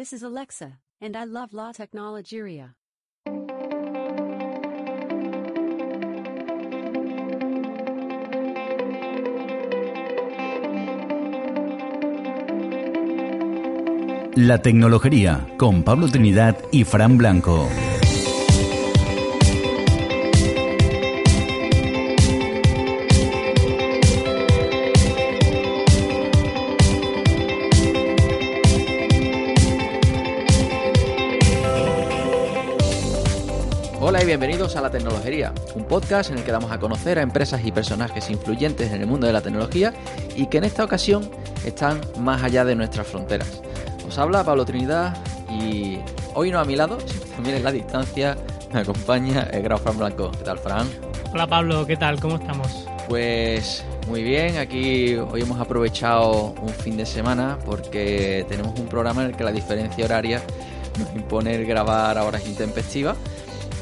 this is Alexa, and I love La Tecnología. La Tecnología con Pablo Trinidad y Fran Blanco. Bienvenidos a La Tecnología, un podcast en el que damos a conocer a empresas y personajes influyentes en el mundo de la tecnología y que en esta ocasión están más allá de nuestras fronteras. Os habla Pablo Trinidad y hoy no a mi lado, sino también en la distancia, me acompaña el gran Fran Blanco. ¿Qué tal, Fran? Hola Pablo, ¿qué tal? ¿Cómo estamos? Pues muy bien, aquí hoy hemos aprovechado un fin de semana porque tenemos un programa en el que la diferencia horaria nos impone el grabar a horas intempestivas.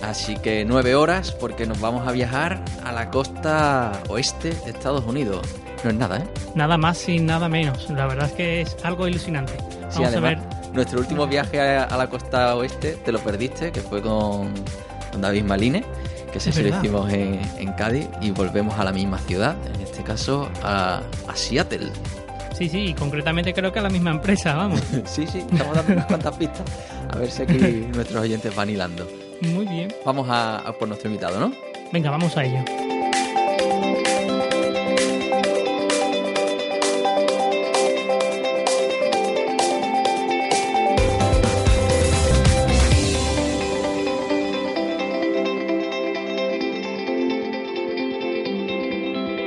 Así que nueve horas porque nos vamos a viajar a la costa oeste de Estados Unidos. No es nada, ¿eh? Nada más y nada menos. La verdad es que es algo ilusionante. Vamos Sí, a además, ver. nuestro último viaje a, a la costa oeste te lo perdiste, que fue con, con David Maline, que se Es lo verdad. hicimos en, en Cádiz y volvemos a la misma ciudad, en este caso a, a Seattle. Sí, sí, y concretamente creo que a la misma empresa, vamos. sí, sí, estamos dando unas cuantas pistas. A ver si aquí nuestros oyentes van hilando. Muy bien. Vamos a, a por nuestro invitado, ¿no? Venga, vamos a ello.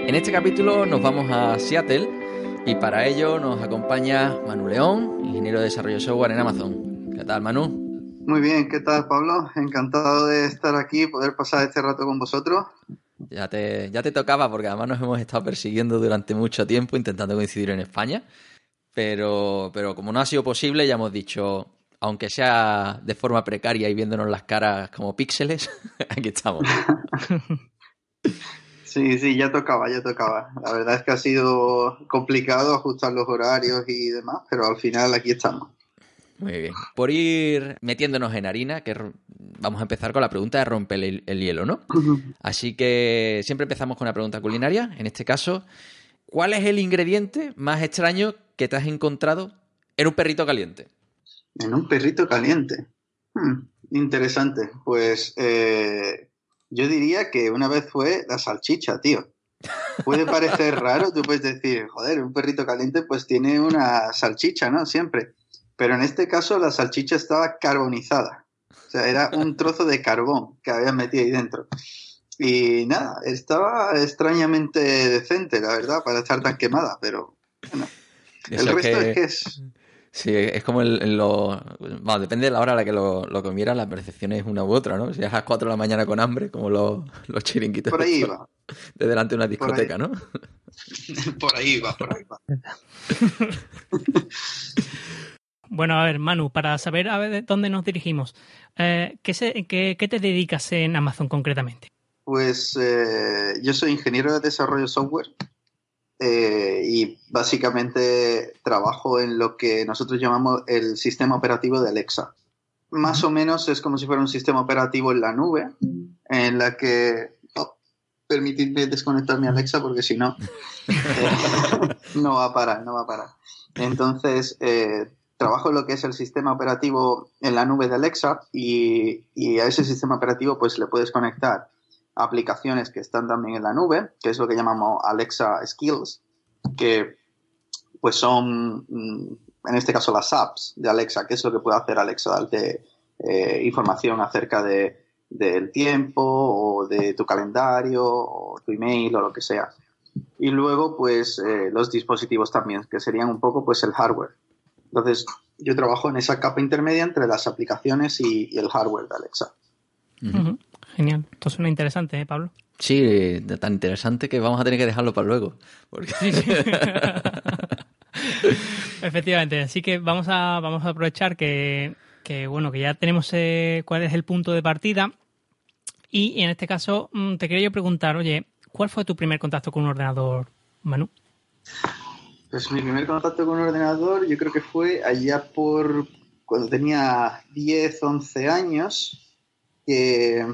En este capítulo nos vamos a Seattle y para ello nos acompaña Manu León, ingeniero de desarrollo de software en Amazon. ¿Qué tal, Manu? Muy bien, ¿qué tal Pablo? Encantado de estar aquí, poder pasar este rato con vosotros. Ya te, ya te tocaba porque además nos hemos estado persiguiendo durante mucho tiempo intentando coincidir en España. Pero, pero como no ha sido posible, ya hemos dicho, aunque sea de forma precaria y viéndonos las caras como píxeles, aquí estamos. Sí, sí, ya tocaba, ya tocaba. La verdad es que ha sido complicado ajustar los horarios y demás, pero al final aquí estamos. Muy bien. Por ir metiéndonos en harina, que vamos a empezar con la pregunta de romper el, el hielo, ¿no? Así que siempre empezamos con una pregunta culinaria. En este caso, ¿cuál es el ingrediente más extraño que te has encontrado en un perrito caliente? En un perrito caliente. Hmm, interesante. Pues eh, yo diría que una vez fue la salchicha, tío. Puede parecer raro, tú puedes decir, joder, un perrito caliente pues tiene una salchicha, ¿no? Siempre. Pero en este caso la salchicha estaba carbonizada. O sea, era un trozo de carbón que habían metido ahí dentro. Y nada, estaba extrañamente decente, la verdad, para estar tan quemada, pero bueno. El resto que- es que es... Sí, es como el, en lo... Bueno, depende de la hora a la que lo, lo comieras, la percepción es una u otra, ¿no? Si es a las 4 de la mañana con hambre, como los, los chiringuitos Por ahí va. de delante de una Por discoteca, ¿no? Por ahí va, por ahí va. Bueno, a ver, Manu, para saber a ver de dónde nos dirigimos, eh, ¿qué, se- qué- qué te dedicas en Amazon concretamente? Pues eh, yo soy ingeniero de desarrollo software eh, y básicamente trabajo en lo que nosotros llamamos el sistema operativo de Alexa. Más o menos es como si fuera un sistema operativo en la nube, en la que... oh, permitidme desconectar mi Alexa porque si no, eh, no va a parar, no va a parar. Entonces, eh, trabajo lo que es el sistema operativo en la nube de Alexa y, y a ese sistema operativo pues le puedes conectar aplicaciones que están también en la nube, que es lo que llamamos Alexa Skills, que pues son, mm, en este caso, las apps de Alexa, que es lo que puede hacer Alexa, darte eh, información acerca de, del tiempo o de tu calendario o tu email o lo que sea. Y luego, pues, eh, los dispositivos también, que serían un poco, pues, el hardware. Entonces, yo trabajo en esa capa intermedia entre las aplicaciones y, y el hardware de Alexa. Genial. Esto suena interesante, ¿eh, Pablo? Sí, tan interesante que vamos a tener que dejarlo para luego. Porque... Sí, sí. Efectivamente, así que vamos a, vamos a aprovechar que, que, bueno, que ya tenemos eh, cuál es el punto de partida. Y en este caso, mm, te quería yo preguntar, oye, ¿cuál fue tu primer contacto con un ordenador, Manu? Pues mi primer contacto con un ordenador yo creo que fue allá por cuando tenía 10, 11 años, que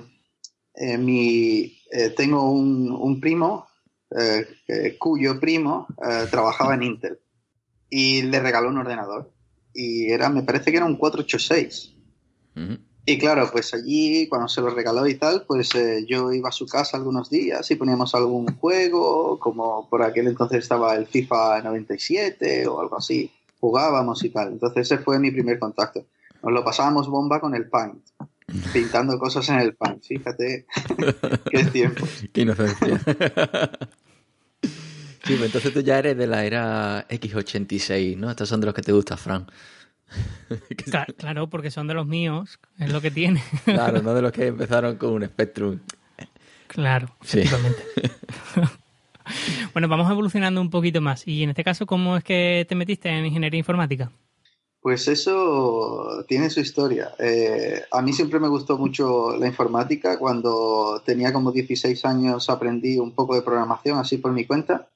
eh, mi, eh, tengo un, un primo eh, cuyo primo trabajaba en Intel y le regaló un ordenador. Y era, me parece que era un 486. Ujú. Y claro, pues allí, cuando se lo regaló y tal, pues eh, yo iba a su casa algunos días y poníamos algún juego, como por aquel entonces estaba el FIFA 97 o algo así. Jugábamos y tal. Entonces ese fue mi primer contacto. Nos lo pasábamos bomba con el Paint, pintando cosas en el Paint. Fíjate qué tiempo. Qué inocencia. Sí, pues entonces tú ya eres de la era X86, ¿no? Estos son de los que te gusta, Fran. Cla- Claro, porque son de los míos, es lo que tiene. Claro, no de los que empezaron con un Spectrum. Claro, Sí. efectivamente. bueno, vamos evolucionando un poquito más. Y en este caso, ¿cómo es que te metiste en ingeniería informática? Pues eso tiene su historia. Eh, a mí siempre me gustó mucho la informática. Cuando tenía como 16 años aprendí un poco de programación así por mi cuenta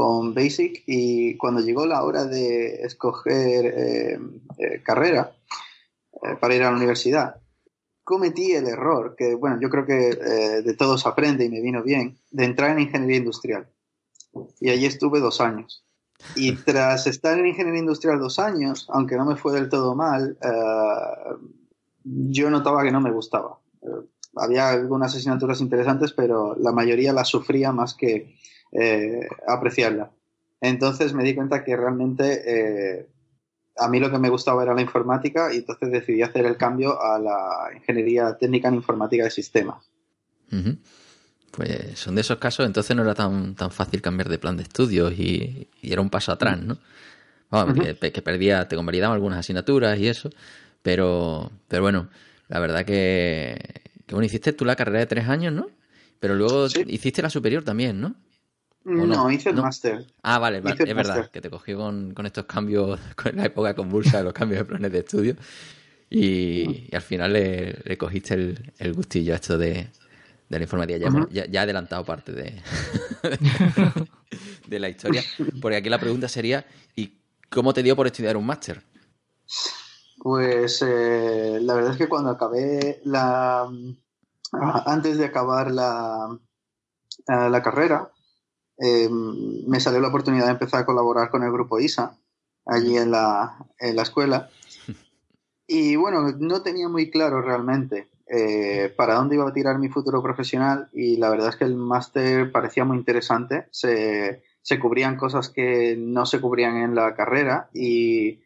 con Basic y cuando llegó la hora de escoger eh, eh, carrera eh, para ir a la universidad, cometí el error, que bueno, yo creo que eh, de todos aprende y me vino bien, de entrar en ingeniería industrial. Y allí estuve dos años. Y tras estar en ingeniería industrial dos años, aunque no me fue del todo mal, eh, yo notaba que no me gustaba. Eh, había algunas asignaturas interesantes, pero la mayoría las sufría más que eh, apreciarla. Entonces me di cuenta que realmente eh, a mí lo que me gustaba era la informática y entonces decidí hacer el cambio a la ingeniería técnica en informática de sistemas. Pues son de esos casos, entonces no era tan, tan fácil cambiar de plan de estudios y, y era un paso atrás, ¿no? Vamos, Ujú. que, que perdía, te convalidaban algunas asignaturas y eso, pero, pero bueno, la verdad que, que bueno, hiciste tú la carrera de tres años, ¿no? Pero luego Sí. hiciste la superior también, ¿no? No, no? hice el No. máster. Ah, vale, vale, es verdad, que te cogió con, con estos cambios, con la época convulsa de los cambios de planes de estudio y, y al final le, le cogiste el, el gustillo a esto de, de la informática. Ya, ya, ya he adelantado parte de, de la historia, porque aquí la pregunta sería, ¿y cómo te dio por estudiar un máster? Pues eh, la verdad es que cuando acabé la... ah, Antes de acabar la, la carrera, eh, me salió la oportunidad de empezar a colaborar con el grupo ISA, allí en la, en la escuela. Y bueno, no tenía muy claro realmente eh, para dónde iba a tirar mi futuro profesional y la verdad es que el máster parecía muy interesante. Se, se cubrían cosas que no se cubrían en la carrera y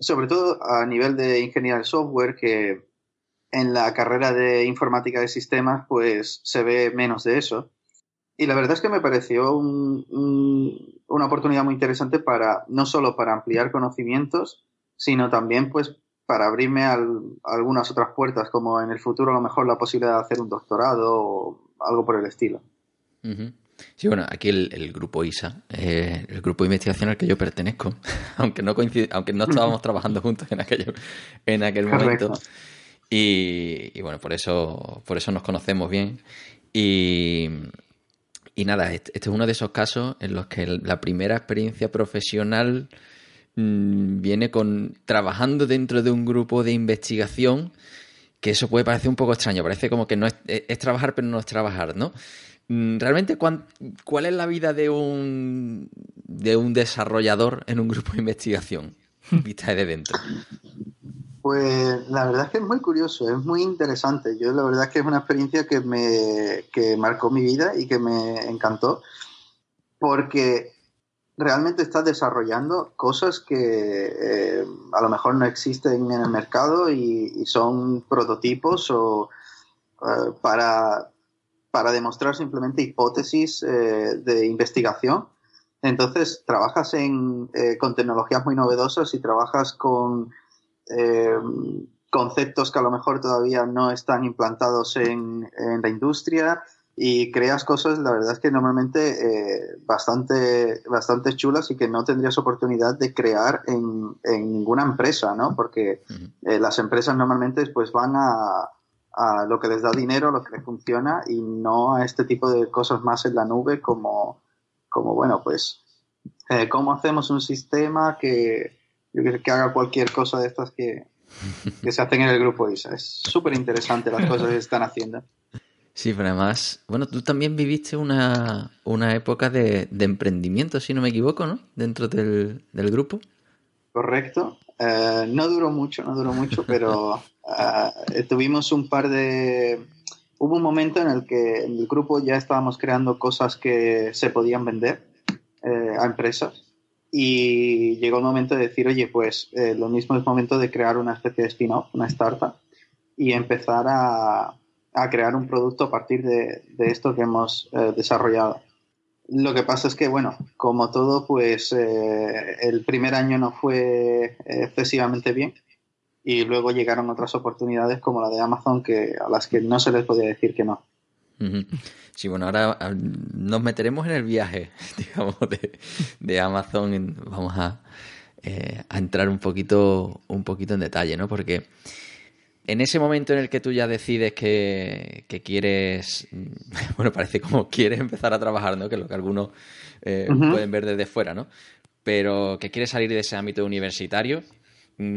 sobre todo a nivel de ingeniería de software, que en la carrera de informática de sistemas, pues se ve menos de eso. Y la verdad es que me pareció un- un- una oportunidad muy interesante para, no solo para ampliar conocimientos, sino también pues para abrirme al- a algunas otras puertas, como en el futuro a lo mejor la posibilidad de hacer un doctorado o algo por el estilo. Sí, bueno, aquí el, el grupo ISA, eh, el grupo de investigación al que yo pertenezco, aunque no coincide, aunque no estábamos trabajando juntos en aquello, en aquel Correcto. momento. Y, y bueno, por eso, por eso nos conocemos bien. Y, y nada, este, es uno de esos casos en los que la primera experiencia profesional mm, viene con trabajando dentro de un grupo de investigación, que eso puede parecer un poco extraño, parece como que no es, es trabajar, pero no es trabajar, ¿no? Mm, Realmente, ¿cuán- ¿cuál es la vida de un, de un desarrollador en un grupo de investigación? Vista de dentro. Pues la verdad es que es muy curioso, es muy interesante. Yo la verdad es que es una experiencia que me que marcó mi vida y que me encantó porque realmente estás desarrollando cosas que eh, a lo mejor no existen en el mercado y, son prototipos o eh, para, para demostrar simplemente hipótesis eh, de investigación Entonces, trabajas en, con tecnologías muy novedosas y trabajas con eh, conceptos que a lo mejor todavía no están implantados en, en la industria y creas cosas, la verdad es que normalmente eh, bastante, bastante chulas y que no tendrías oportunidad de crear en, en ninguna empresa, ¿no? Porque eh, las empresas normalmente pues van a, a, lo que les da dinero, lo que les funciona y no a este tipo de cosas más en la nube como, como bueno, pues, eh, ¿cómo hacemos un sistema que, que haga cualquier cosa de estas que, que se hacen en el grupo ISA? Es súper interesante las cosas que están haciendo. Sí, pero además, bueno, tú también viviste una, una época de, de, emprendimiento, si no me equivoco, ¿no? Dentro del, del grupo. Correcto. Uh, no duró mucho, no duró mucho, pero uh, tuvimos un par de... Hubo un momento en el que en el grupo ya estábamos creando cosas que se podían vender eh, a empresas y llegó el momento de decir, oye, pues eh, lo mismo es momento de crear una especie de spin-off, una startup y empezar a, a crear un producto a partir de, de esto que hemos eh, desarrollado. Lo que pasa es que, bueno, como todo, pues eh, el primer año no fue excesivamente bien y luego llegaron otras oportunidades como la de Amazon que a las que no se les podía decir que no. Sí, bueno, ahora nos meteremos en el viaje, digamos, de, de Amazon. Vamos a, eh, a entrar un poquito, un poquito en detalle, ¿no? Porque en ese momento en el que tú ya decides que, que, quieres, bueno, parece como quieres empezar a trabajar, ¿no? Que es lo que algunos eh, uh -huh. pueden ver desde fuera, ¿no? Pero que quieres salir de ese ámbito universitario,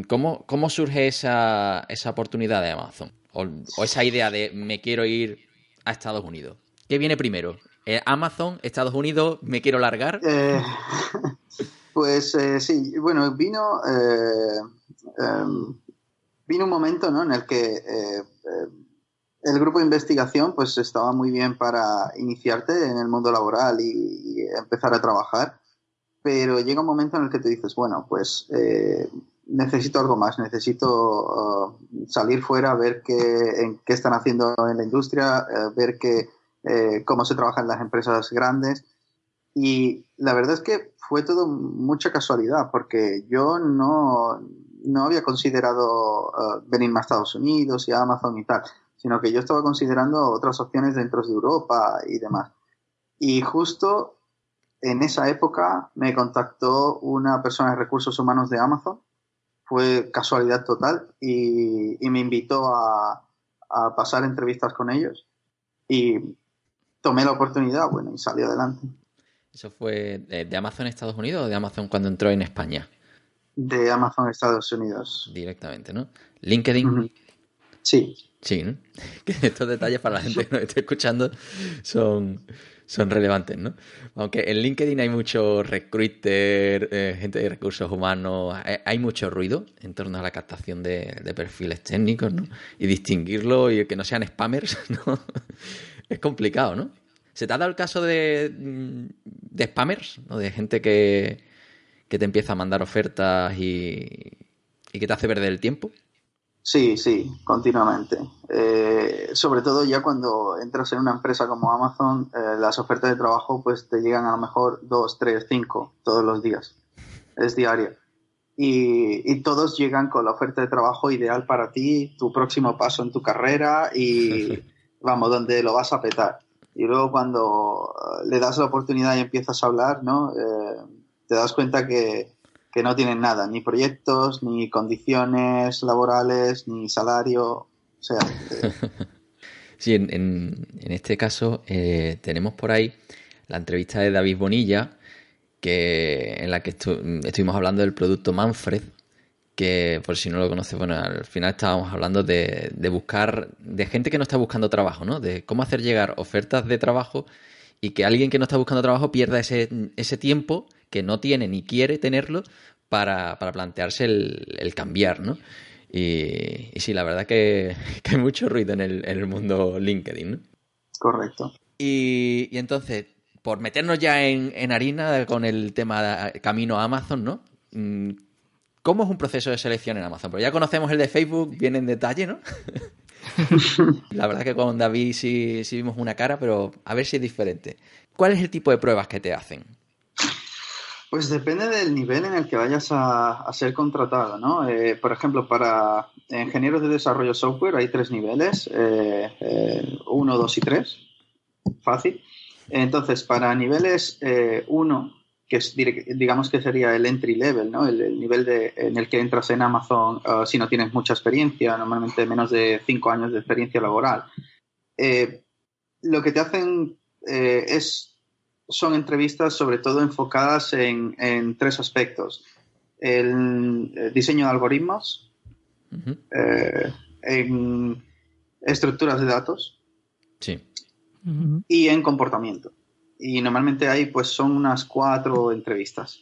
¿cómo, cómo surge esa, esa oportunidad de Amazon? O, o, esa idea de me quiero ir a Estados Unidos. ¿Qué viene primero? ¿Eh, ¿Amazon, Estados Unidos, me quiero largar? Eh, pues eh, sí, bueno, vino em, vino un momento ¿no? en el que eh, eh, el grupo de investigación pues estaba muy bien para iniciarte en el mundo laboral y, empezar a trabajar, pero llega un momento en el que te dices, bueno, pues eh, necesito algo más, necesito uh, salir fuera, ver qué, en, qué están haciendo en la industria, uh, ver qué, eh, cómo se trabaja en las empresas grandes. Y la verdad es que fue todo mucha casualidad, porque yo no, no había considerado uh, venirme a Estados Unidos y a Amazon y tal, sino que yo estaba considerando otras opciones dentro de Europa y demás. Y justo en esa época me contactó una persona de recursos humanos de Amazon, fue casualidad total, y, y me invitó a, a, pasar entrevistas con ellos. Y tomé la oportunidad, bueno, y salí adelante. ¿Eso fue de Amazon Estados Unidos o de Amazon cuando entró en España? de Amazon Estados Unidos. Directamente, ¿no? LinkedIn. Uh -huh. Sí. Sí, ¿no? Que estos detalles para la gente que nos esté escuchando son, son relevantes, ¿no? Aunque en LinkedIn hay mucho recruiter, eh, gente de recursos humanos, hay, mucho ruido en torno a la captación de, perfiles técnicos, ¿no? Y distinguirlo y que no sean spammers, ¿no? es complicado, ¿no? ¿Se te ha dado el caso de, de spammers, ¿no? De gente que, te empieza a mandar ofertas y que te hace perder el tiempo? Sí, sí, continuamente. Eh, sobre todo ya cuando entras en una empresa como Amazon, eh, las ofertas de trabajo pues te llegan a lo mejor dos, tres, cinco todos los días. Es diario. Y, y, todos llegan con la oferta de trabajo ideal para ti, tu próximo paso en tu carrera y vamos, donde lo vas a petar. Y luego cuando eh, le das la oportunidad y empiezas a hablar, ¿no? Eh, te das cuenta que, que, no tienen nada, ni proyectos, ni condiciones laborales, ni salario. O sea. Sí, en, en, en, este caso eh, tenemos por ahí la entrevista de David Bonilla, que, en la que estu estuvimos hablando del producto Manfred, que por si no lo conoces, bueno, al final estábamos hablando de, de buscar, de gente que no está buscando trabajo, ¿no? De cómo hacer llegar ofertas de trabajo y que alguien que no está buscando trabajo pierda ese, ese tiempo que no tiene ni quiere tenerlo para, para plantearse el, el, cambiar, ¿no? Y, y, sí, la verdad que, que, hay mucho ruido en el, en el mundo LinkedIn, ¿no? Correcto. Y, y entonces, por meternos ya en, en, harina con el tema de camino a Amazon, ¿no? Mm, ¿Cómo es un proceso de selección en Amazon? Pues ya conocemos el de Facebook, viene en detalle, ¿no? la verdad que con David sí, sí vimos una cara, pero a ver si es diferente. ¿Cuál es el tipo de pruebas que te hacen? Pues depende del nivel en el que vayas a, ser contratado, ¿no? Eh, por ejemplo, para ingenieros de desarrollo software hay tres niveles, eh, eh, uno, dos y tres, fácil. Entonces, para niveles uno, que es, digamos que sería el entry level, ¿no? El, nivel de, en el que entras en Amazon si no tienes mucha experiencia, normalmente menos de cinco años de experiencia laboral. lo que te hacen es son entrevistas sobre todo enfocadas en, tres aspectos. El, eh, diseño de algoritmos, eh, en estructuras de datos y en comportamiento. Y normalmente hay, pues son unas cuatro entrevistas.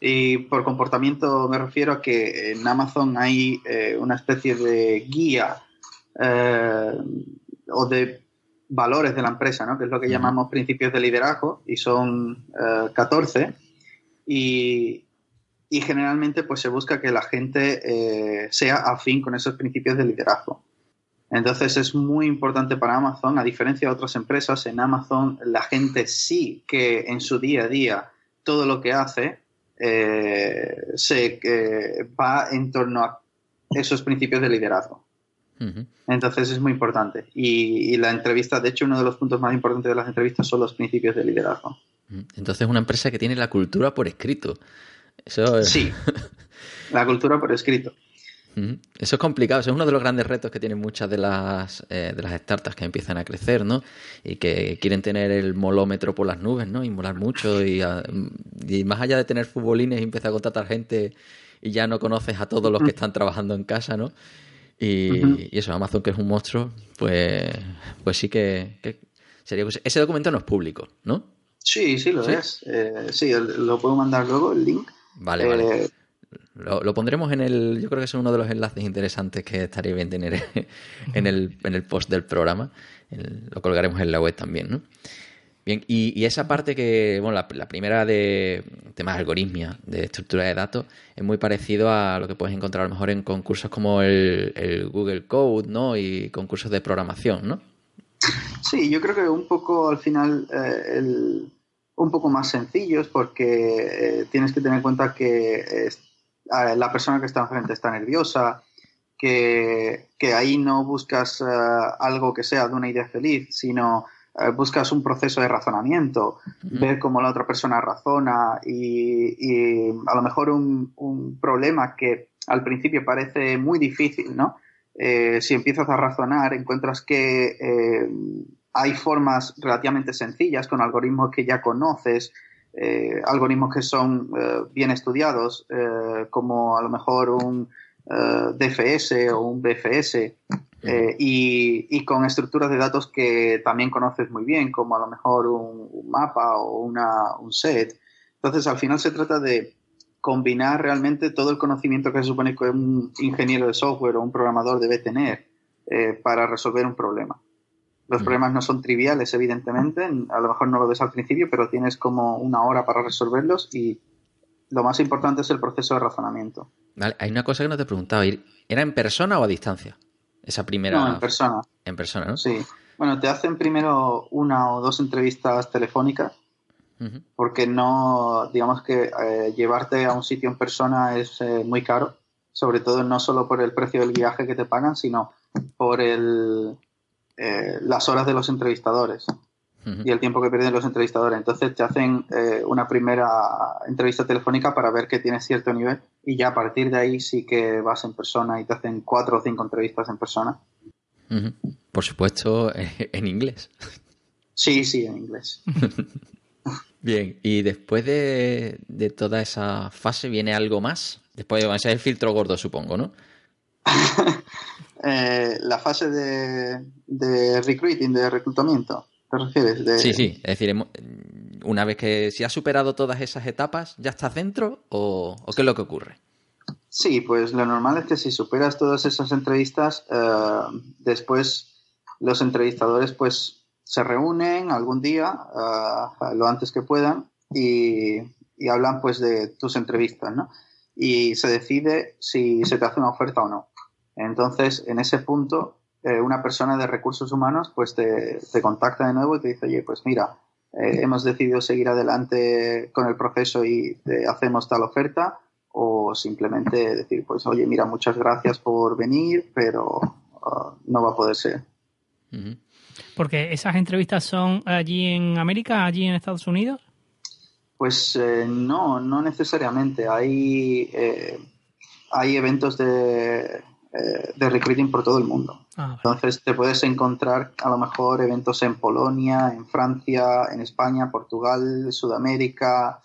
Y por comportamiento me refiero a que en Amazon hay eh, una especie de guía o de valores de la empresa, ¿no? que es lo que llamamos principios de liderazgo, y son 14. Eh, y, y, generalmente pues, se busca que la gente eh, sea afín con esos principios de liderazgo. Entonces es muy importante para Amazon, a diferencia de otras empresas, en Amazon la gente sí que en su día a día todo lo que hace eh, se va en torno a esos principios de liderazgo. Entonces es muy importante. Y, la entrevista, de hecho, uno de los puntos más importantes de las entrevistas son los principios de liderazgo. Entonces es una empresa que tiene la cultura por escrito. Eso Sí, la cultura por escrito. Eso es complicado, eso es uno de los grandes retos que tienen muchas de las, eh, de las startups que empiezan a crecer, ¿no? Y que quieren tener el molómetro por las nubes, ¿no? Y molar mucho y, y más allá de tener futbolines y empezar a contratar gente y ya no conoces a todos los que están trabajando en casa, ¿no? Y, eso, Amazon, que es un monstruo, pues, pues sí que, sería. Ese documento no es público, ¿no? Sí, sí, lo es. Eh, sí, lo puedo mandar luego, el link. Vale, vale. Eh, lo, pondremos en el. Yo creo que es uno de los enlaces interesantes que estaría bien tener en el, en el post del programa. lo colgaremos en la web también, ¿no? Bien, y, esa parte que, bueno, la, primera de temas de algoritmia, de estructura de datos, es muy parecido a lo que puedes encontrar a lo mejor en concursos como el, Google Code, ¿no? Y concursos de programación, ¿no? Sí, yo creo que un poco al final eh, un poco más sencillos porque eh, tienes que tener en cuenta que la persona que está enfrente está nerviosa, que, que ahí no buscas eh, algo que sea de una idea feliz, sino buscas un proceso de razonamiento, ver cómo la otra persona razona y, a lo mejor un, problema que al principio parece muy difícil, ¿no? Eh, si empiezas a razonar, encuentras que eh, hay formas relativamente sencillas con algoritmos que ya conoces, algoritmos que son bien estudiados, como a lo mejor un DFS o un BFS, eh, y, con estructuras de datos que también conoces muy bien, como a lo mejor un, mapa o una, un set. Entonces, al final se trata de combinar realmente todo el conocimiento que se supone que un ingeniero de software o un programador debe tener eh, para resolver un problema. Los problemas no son triviales, evidentemente, a lo mejor no lo ves al principio, pero tienes como una hora para resolverlos y lo más importante es el proceso de razonamiento. Vale, hay una cosa que no te he preguntado, ¿era en persona o a distancia? Esa primera. No, en persona. En persona, ¿no? Sí. Bueno, te hacen primero una o dos entrevistas telefónicas, porque no, digamos que eh, llevarte a un sitio en persona es eh, muy caro, sobre todo no solo por el precio del viaje que te pagan, sino por el, eh, las horas de los entrevistadores y el tiempo que pierden los entrevistadores. Entonces te hacen una primera entrevista telefónica para ver que tienes cierto nivel y ya a partir de ahí sí que vas en persona y te hacen cuatro o cinco entrevistas en persona. Por supuesto, en inglés. Sí, sí, en inglés. Bien, y después de, toda esa fase viene algo más. Después va a ser el filtro gordo, supongo, ¿no? Eh, la fase de, de recruiting, de reclutamiento, ¿te refieres? Sí, sí, es decir, una vez que si has superado todas esas etapas, ¿ya estás dentro o, qué es lo que ocurre? Sí, pues lo normal es que si superas todas esas entrevistas, eh, después los entrevistadores pues se reúnen algún día, eh, lo antes que puedan, y, hablan pues de tus entrevistas, ¿no? Y se decide si se te hace una oferta o no. Entonces, en ese punto, eh, una persona de recursos humanos pues te, te contacta de nuevo y te dice, oye, pues mira, eh, hemos decidido seguir adelante con el proceso y eh, hacemos tal oferta o simplemente decir, pues oye, mira, muchas gracias por venir, pero uh, no va a poder ser. Porque esas entrevistas son allí en América, allí en Estados Unidos. Pues eh, no, no necesariamente. Hay, eh, hay eventos de, eh, de recruiting por todo el mundo. Ah. Entonces te puedes encontrar a lo mejor eventos en Polonia, en Francia, en España, Portugal, Sudamérica.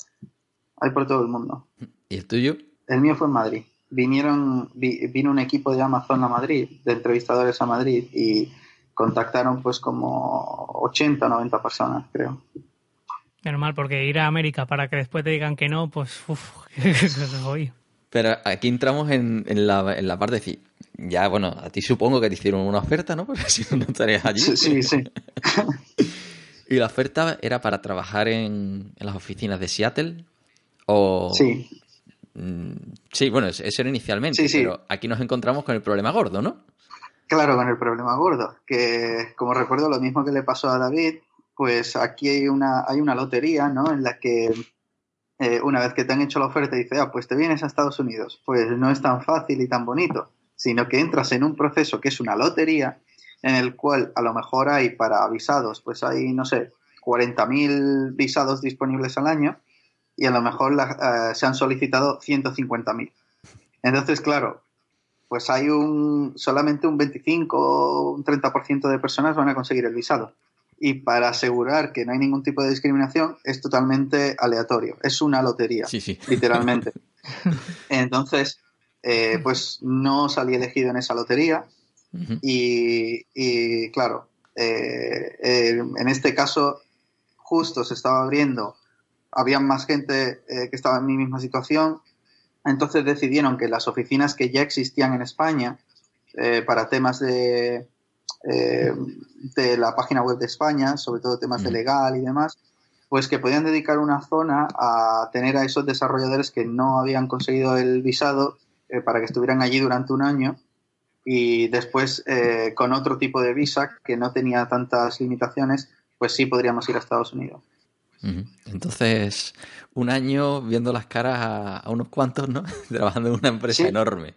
Hay por todo el mundo. ¿Y el tuyo? El mío fue en Madrid. Vinieron, vi- vino un equipo de Amazon a Madrid, de entrevistadores a Madrid, y contactaron pues como 80 o 90 personas, creo. Menos mal, porque ir a América para que después te digan que no, pues uff. Pero aquí entramos en, en la, en la parte de decir, ya, bueno, a ti supongo que te hicieron una oferta, ¿no? Porque si no, no estarías allí. Sí, sí, sí. ¿Y la oferta era para trabajar en, en las oficinas de Seattle? O... Sí, Mm, Sí, bueno, eso era inicialmente, Sí, sí. pero aquí nos encontramos con el problema gordo, ¿no? claro, con el problema gordo, que como recuerdo lo mismo que le pasó a David, pues aquí hay una, hay una lotería, ¿no? En la que eh, una vez que te han hecho la oferta y dices, ah, pues te vienes a Estados Unidos, pues no es tan fácil y tan bonito, sino que entras en un proceso que es una lotería en el cual a lo mejor hay para visados, pues hay, no sé, 40.000 visados disponibles al año y a lo mejor la- eh, se han solicitado 150.000. Entonces, claro, pues hay un solamente un 25 o un 30% de personas van a conseguir el visado. Y para asegurar que no hay ningún tipo de discriminación, es totalmente aleatorio. Es una lotería, Sí, sí. literalmente. Entonces, eh, pues no salí elegido en esa lotería. Y, y, claro, eh, eh, en este caso, justo se estaba abriendo, había más gente que estaba en mi misma situación, entonces decidieron que las oficinas que ya existían en España para temas de, eh, de la página web de España, sobre todo temas de legal y demás, pues que podían dedicar una zona a tener a esos desarrolladores que no habían conseguido el visado eh, para que estuvieran allí durante un año y después eh, con otro tipo de visa que no tenía tantas limitaciones, pues sí podríamos ir a Estados Unidos. Entonces, un año viendo las caras a, a unos cuantos, ¿no? Trabajando en una empresa Sí. enorme.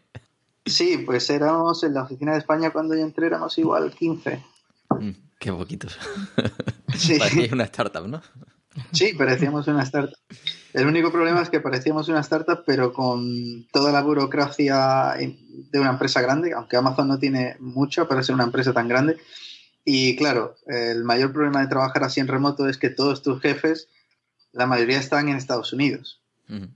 Sí, pues éramos en la oficina de España cuando yo entré, éramos igual 15. Mm, Qué poquitos. Sí. Una startup, ¿no? Sí, parecíamos una startup. El único problema es que parecíamos una startup, pero con toda la burocracia de una empresa grande, aunque Amazon no tiene mucho para ser una empresa tan grande. Y claro, el mayor problema de trabajar así en remoto es que todos tus jefes, la mayoría están en Estados Unidos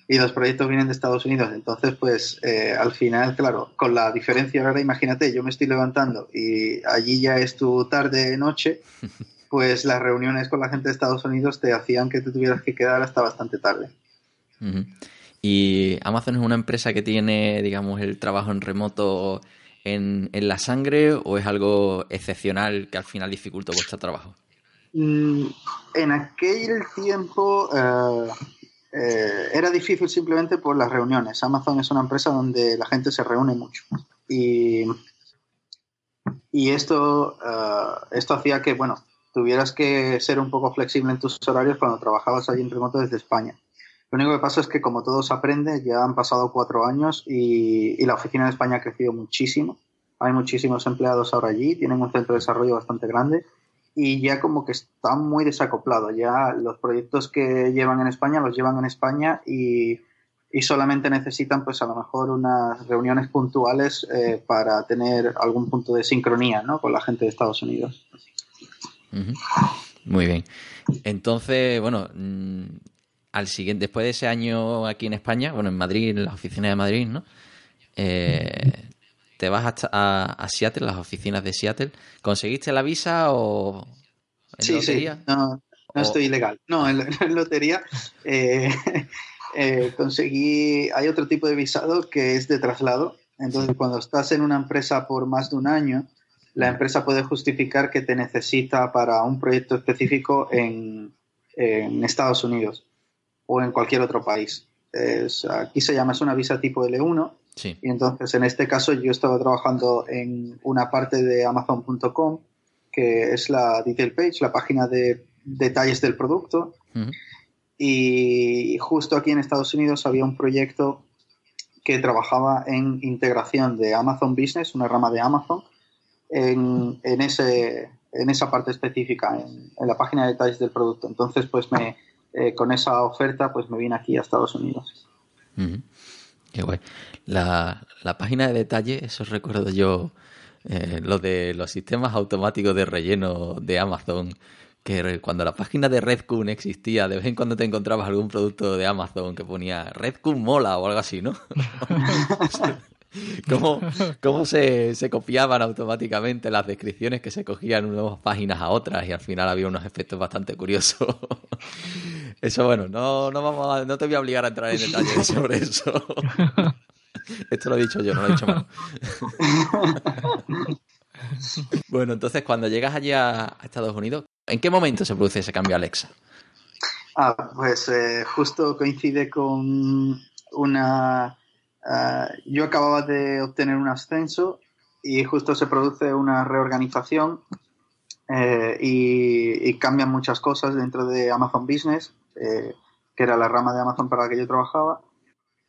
y los proyectos vienen de Estados Unidos. Entonces, pues eh, al final, claro, con la diferencia ahora, imagínate, yo me estoy levantando y allí ya es tu tarde, noche, pues las reuniones con la gente de Estados Unidos te hacían que te tuvieras que quedar hasta bastante tarde. Y Amazon es una empresa que tiene, digamos, el trabajo en remoto en, en la sangre o es algo excepcional que al final dificulta vuestro trabajo? Mm, En aquel tiempo eh, eh, era difícil simplemente por las reuniones. Amazon es una empresa donde la gente se reúne mucho. Y, y esto, eh, esto hacía que, bueno, tuvieras que ser un poco flexible en tus horarios cuando trabajabas allí en remoto desde España. Lo único que pasa es que como todo se aprende, ya han pasado cuatro años y, y la oficina de España ha crecido muchísimo. Hay muchísimos empleados ahora allí, tienen un centro de desarrollo bastante grande y ya como que está muy desacoplado. Ya los proyectos que llevan en España los llevan en España y, y solamente necesitan pues a lo mejor unas reuniones puntuales eh, para tener algún punto de sincronía ¿no? con la gente de Estados Unidos. Muy bien. Entonces, bueno, mm, al siguiente, después de ese año aquí en España, bueno, en Madrid, en las oficinas de Madrid, ¿no? Eh, te vas hasta a, a Seattle, las oficinas de Seattle. ¿Conseguiste la visa o en sí, lotería? sí, no, no O- estoy ilegal. No, en, en lotería eh, eh, conseguí, hay otro tipo de visado que es de traslado. Entonces, cuando estás en una empresa por más de un año, la empresa puede justificar que te necesita para un proyecto específico en, en Estados Unidos o en cualquier otro país. Es- aquí se llama, es una visa tipo L1 Sí. y entonces, en este caso, yo estaba trabajando en una parte de Amazon.com, que es la detail page, la página de detalles del producto. Y justo aquí en Estados Unidos había un proyecto que trabajaba en integración de Amazon Business, una rama de Amazon, en, en ese, en esa parte específica, en, en la página de detalles del producto. Entonces, pues me, eh, con esa oferta, pues me vine aquí a Estados Unidos. Qué guay. La, la página de detalle, eso recuerdo yo, eh, lo de los sistemas automáticos de relleno de Amazon, que cuando la página de Redcoon existía, de vez en cuando te encontrabas algún producto de Amazon que ponía Redcoon mola o algo así, ¿no? ¿Cómo, cómo se, se copiaban automáticamente las descripciones que se cogían de unas páginas a otras y al final había unos efectos bastante curiosos? Eso, bueno, no, no, vamos a- no te voy a obligar a entrar en detalles sobre eso. Esto lo he dicho yo, no lo he dicho mal. bueno, entonces cuando llegas allí a a Estados Unidos, ¿en qué momento se produce ese cambio a Alexa? Ah, pues eh, justo coincide con una... ah, yo acababa de obtener un ascenso y justo se produce una reorganización eh, y, y cambian muchas cosas dentro de Amazon Business, eh, que era la rama de Amazon para la que yo trabajaba.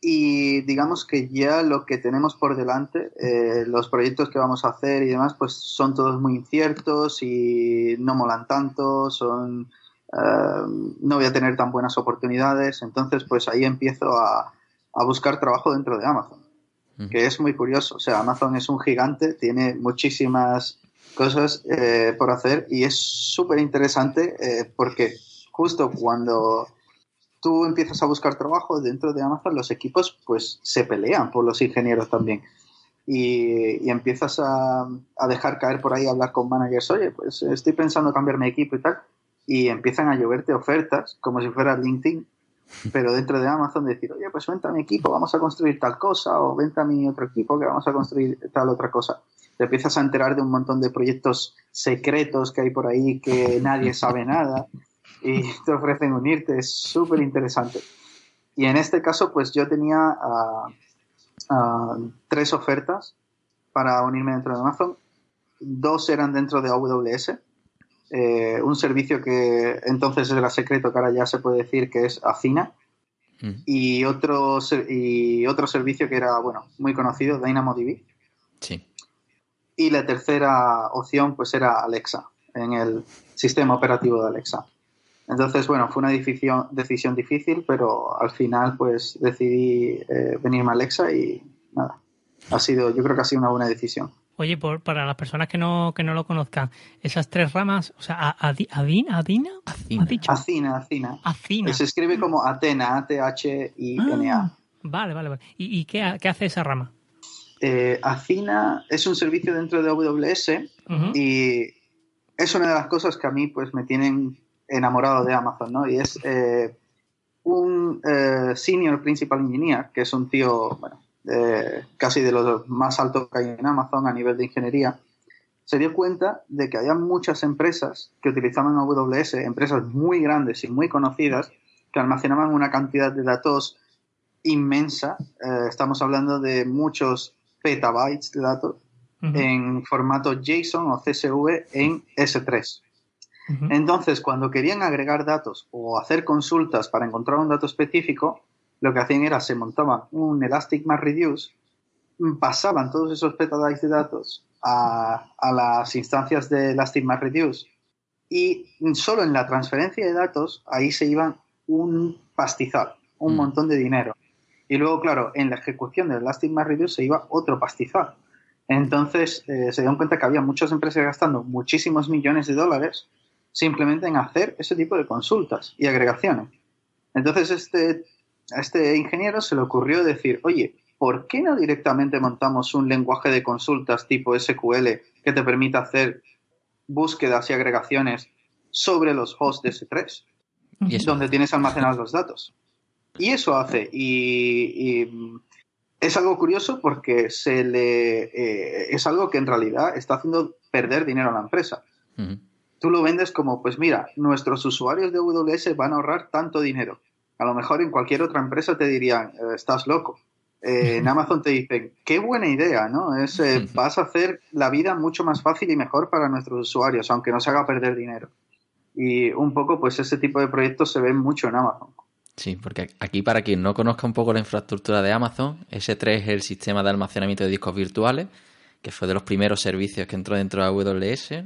Y digamos que ya lo que tenemos por delante, eh, los proyectos que vamos a hacer y demás, pues son todos muy inciertos y no molan tanto, son eh, no voy a tener tan buenas oportunidades, entonces pues ahí empiezo a, a buscar trabajo dentro de Amazon, que es muy curioso. O sea, Amazon es un gigante, tiene muchísimas cosas eh, por hacer y es súper interesante eh, porque justo cuando tú empiezas a buscar trabajo dentro de Amazon, los equipos pues se pelean por los ingenieros también. Y, y empiezas a, a dejar caer por ahí, a hablar con managers, oye, pues estoy pensando cambiarme de equipo y tal, y empiezan a lloverte ofertas, como si fuera LinkedIn, pero dentro de Amazon decir, oye, pues vente a mi equipo, vamos a construir tal cosa, o vente a mi otro equipo que vamos a construir tal otra cosa. Te empiezas a enterar de un montón de proyectos secretos que hay por ahí que nadie sabe nada y te ofrecen unirte, es súper interesante. Y en este caso, pues yo tenía ah, ah, tres ofertas para unirme dentro de Amazon. Dos eran dentro de AWS, eh, un servicio que entonces era secreto, que ahora ya se puede decir que es Acina, Ujú. y otro, y otro servicio que era, bueno, muy conocido, DynamoDB. Sí. Y la tercera opción, pues era Alexa, en el sistema operativo de Alexa. Entonces, bueno, fue una decisión, decisión difícil, pero al final, pues decidí eh, venirme a Alexa y nada. Ha sido, yo creo que ha sido una buena decisión. Oye, por, para las personas que no, que no lo conozcan, esas tres ramas, o sea, Adina, Adina, Acina. Acina, Acina. Acina. Se escribe como Atena, A-T-H-I-N-A. Ah, vale, vale, vale. ¿Y, y qué, ha- qué hace esa rama? Eh, Acina es un servicio dentro de AWS y es una de las cosas que a mí pues me tienen enamorado de Amazon, ¿no? Y es eh, un eh, senior principal engineer, que es un tío, bueno, eh, casi de los más altos que hay en Amazon a nivel de ingeniería, se dio cuenta de que había muchas empresas que utilizaban AWS, empresas muy grandes y muy conocidas, que almacenaban una cantidad de datos inmensa. Eh, estamos hablando de muchos petabytes de datos en formato JSON o CSV en S3. Ujú. Entonces, cuando querían agregar datos o hacer consultas para encontrar un dato específico, lo que hacían era se montaban un Elastic MapReduce, pasaban todos esos petabytes de datos a, a las instancias de Elastic MapReduce y solo en la transferencia de datos ahí se iban un pastizal, un Mm. montón de dinero. Y luego, claro, en la ejecución del Elastic MapReduce se iba otro pastizal. Entonces eh, se dieron cuenta que había muchas empresas gastando muchísimos millones de dólares simplemente en hacer ese tipo de consultas y agregaciones. Entonces este, a este ingeniero se le ocurrió decir, oye, ¿por qué no directamente montamos un lenguaje de consultas tipo SQL que te permita hacer búsquedas y agregaciones sobre los hosts de S3, Y eso. donde tienes almacenados los datos? Y eso hace, y, y es algo curioso porque se le, eh, es algo que en realidad está haciendo perder dinero a la empresa. Tú lo vendes como, pues mira, nuestros usuarios de AWS van a ahorrar tanto dinero. A lo mejor en cualquier otra empresa te dirían, eh, estás loco. Eh, en Amazon te dicen, qué buena idea, ¿no? Es, eh, vas a hacer la vida mucho más fácil y mejor para nuestros usuarios, aunque nos haga perder dinero. Y un poco, pues ese tipo de proyectos se ven mucho en Amazon. Sí, porque aquí para quien no conozca un poco la infraestructura de Amazon, S3 es el sistema de almacenamiento de discos virtuales, que fue de los primeros servicios que entró dentro de AWS.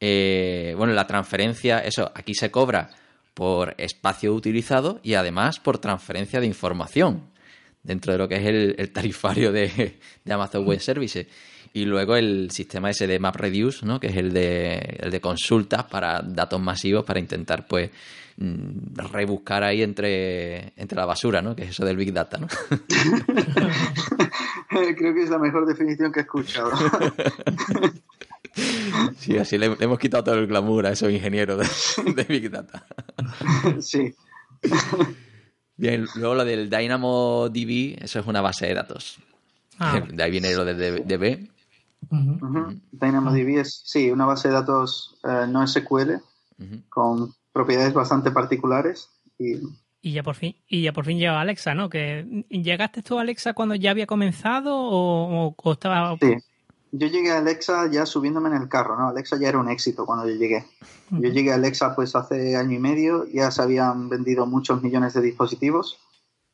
Eh, bueno, la transferencia, eso, aquí se cobra por espacio utilizado y además por transferencia de información dentro de lo que es el, tarifario de, Amazon Web Services. Y luego el sistema ese de MapReduce, ¿no? que es el de, el de consultas para datos masivos para intentar pues mm, rebuscar ahí entre, entre la basura, ¿no? que es eso del Big Data. ¿no? Creo que es la mejor definición que he escuchado. Sí, así le, hemos quitado todo el glamour a esos ingenieros de, Big Data. Sí. Bien, luego lo del DynamoDB, eso es una base de datos. Ah. De ahí viene lo de DB. DynamoDB es, sí, una base de datos eh, no SQL con propiedades bastante particulares y y ya por fin, y ya por fin llega Alexa, ¿no? Que llegaste tú a Alexa cuando ya había comenzado o, o estaba. Sí, yo llegué a Alexa ya subiéndome en el carro, ¿no? Alexa ya era un éxito cuando yo llegué. Yo llegué a Alexa pues hace año y medio, ya se habían vendido muchos millones de dispositivos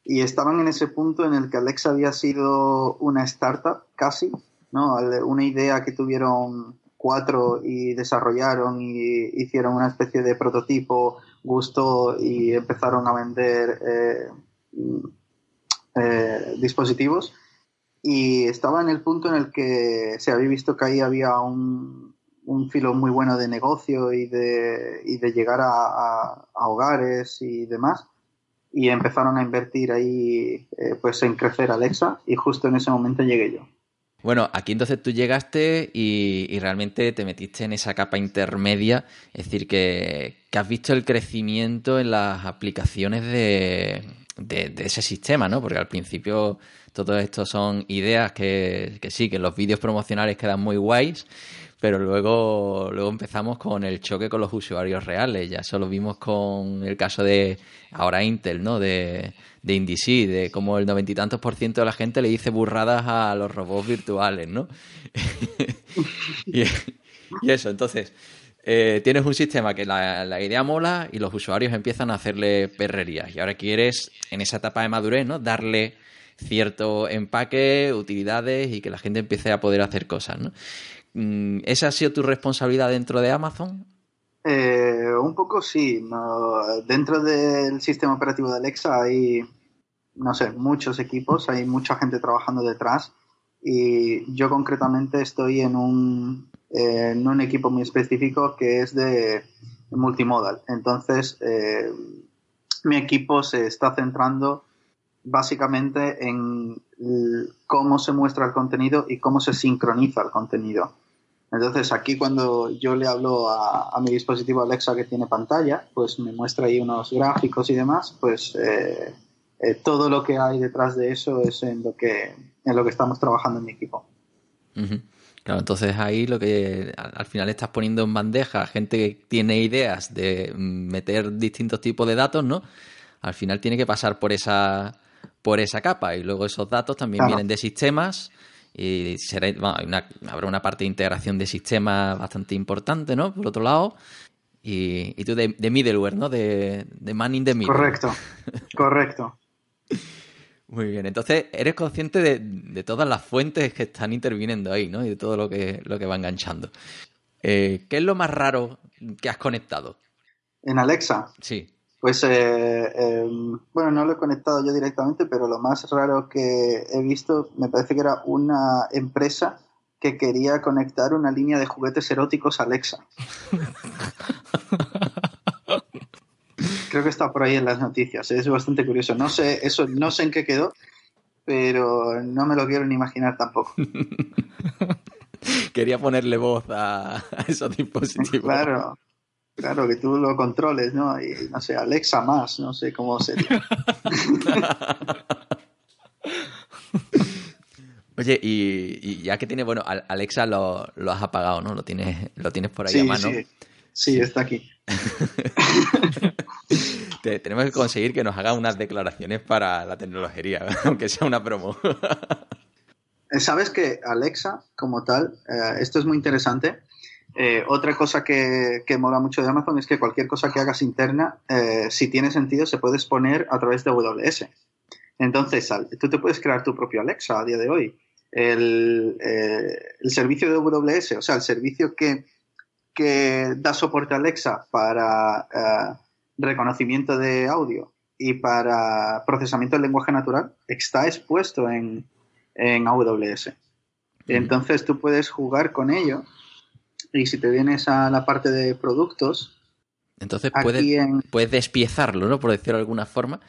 y estaban en ese punto en el que Alexa había sido una startup casi, ¿no? Una idea que tuvieron cuatro y desarrollaron y hicieron una especie de prototipo, gustó y empezaron a vender eh, eh, dispositivos y estaba en el punto en el que se había visto que ahí había un, un filo muy bueno de negocio y de, y de llegar a, hogares y demás. Y empezaron a invertir ahí eh, pues en crecer Alexa y justo en ese momento llegué yo. Bueno, aquí entonces tú llegaste y, realmente te metiste en esa capa intermedia, es decir, que, que has visto el crecimiento en las aplicaciones de, de, ese sistema, ¿no? Porque al principio todo esto son ideas que, que sí, que los vídeos promocionales quedan muy guays, pero luego, luego empezamos con el choque con los usuarios reales. Ya eso lo vimos con el caso de ahora Intel, ¿no? De, de IndieC, de cómo el noventa y tantos por ciento de la gente le dice burradas a los robots virtuales, ¿no? y, eso, entonces, eh, tienes un sistema que la, idea mola y los usuarios empiezan a hacerle perrerías. Y ahora quieres, en esa etapa de madurez, ¿no? Darle cierto empaque, utilidades y que la gente empiece a poder hacer cosas, ¿no? Mm, ¿Esa ha sido tu responsabilidad dentro de Amazon? Eh, un poco sí. Dentro del sistema operativo de Alexa hay, no sé, muchos equipos, hay mucha gente trabajando detrás y yo concretamente estoy en un, en un equipo muy específico que es de multimodal. Entonces, eh, mi equipo se está centrando básicamente en cómo se muestra el contenido y cómo se sincroniza el contenido. Entonces, aquí cuando yo le hablo a, mi dispositivo Alexa que tiene pantalla, pues me muestra ahí unos gráficos y demás, pues eh, eh, todo lo que hay detrás de eso es en lo que, en lo que estamos trabajando en mi equipo. Claro, entonces ahí lo que al final estás poniendo en bandeja gente que tiene ideas de meter distintos tipos de datos, ¿no? Al final tiene que pasar por esa por esa capa y luego esos datos también vienen de sistemas y será, habrá una parte de integración de sistemas bastante importante, ¿no? Por otro lado, y, y tú de, middleware, ¿no? De, de man in the middle. Correcto, correcto. Muy bien, entonces eres consciente de, todas las fuentes que están interviniendo ahí, ¿no? Y de todo lo que, lo que va enganchando. Eh, ¿Qué es lo más raro que has conectado? En Alexa. Sí. Pues, eh, em, bueno, no lo he conectado yo directamente, pero lo más raro que he visto me parece que era una empresa que quería conectar una línea de juguetes eróticos a Alexa. Creo que está por ahí en las noticias. Es bastante curioso. No sé, eso no sé en qué quedó, pero no me lo quiero ni imaginar tampoco. Quería ponerle voz a, esos dispositivos. Claro, claro, que tú lo controles, ¿no? Y no sé, Alexa más, no sé cómo sería. Oye, y, ya que tiene, bueno, Alexa lo, has apagado, ¿no? Lo tienes, lo tienes por ahí a mano. Sí, sí, está aquí. tenemos que conseguir que nos haga unas declaraciones para la tecnología, aunque sea una promo. Sabes que Alexa, como tal, eh, esto es muy interesante, Eh, otra cosa que, que, mola mucho de Amazon es que cualquier cosa que hagas interna, eh, si tiene sentido, se puede exponer a través de AWS. Entonces, tú te puedes crear tu propio Alexa a día de hoy. El, eh, el servicio de AWS, o sea, el servicio que, que da soporte a Alexa para reconocimiento de audio y para procesamiento del lenguaje natural, está expuesto en, en AWS. Entonces tú puedes jugar con ello y si te vienes a la parte de productos... Entonces puedes, despiezarlo, ¿no? Por decirlo de alguna forma.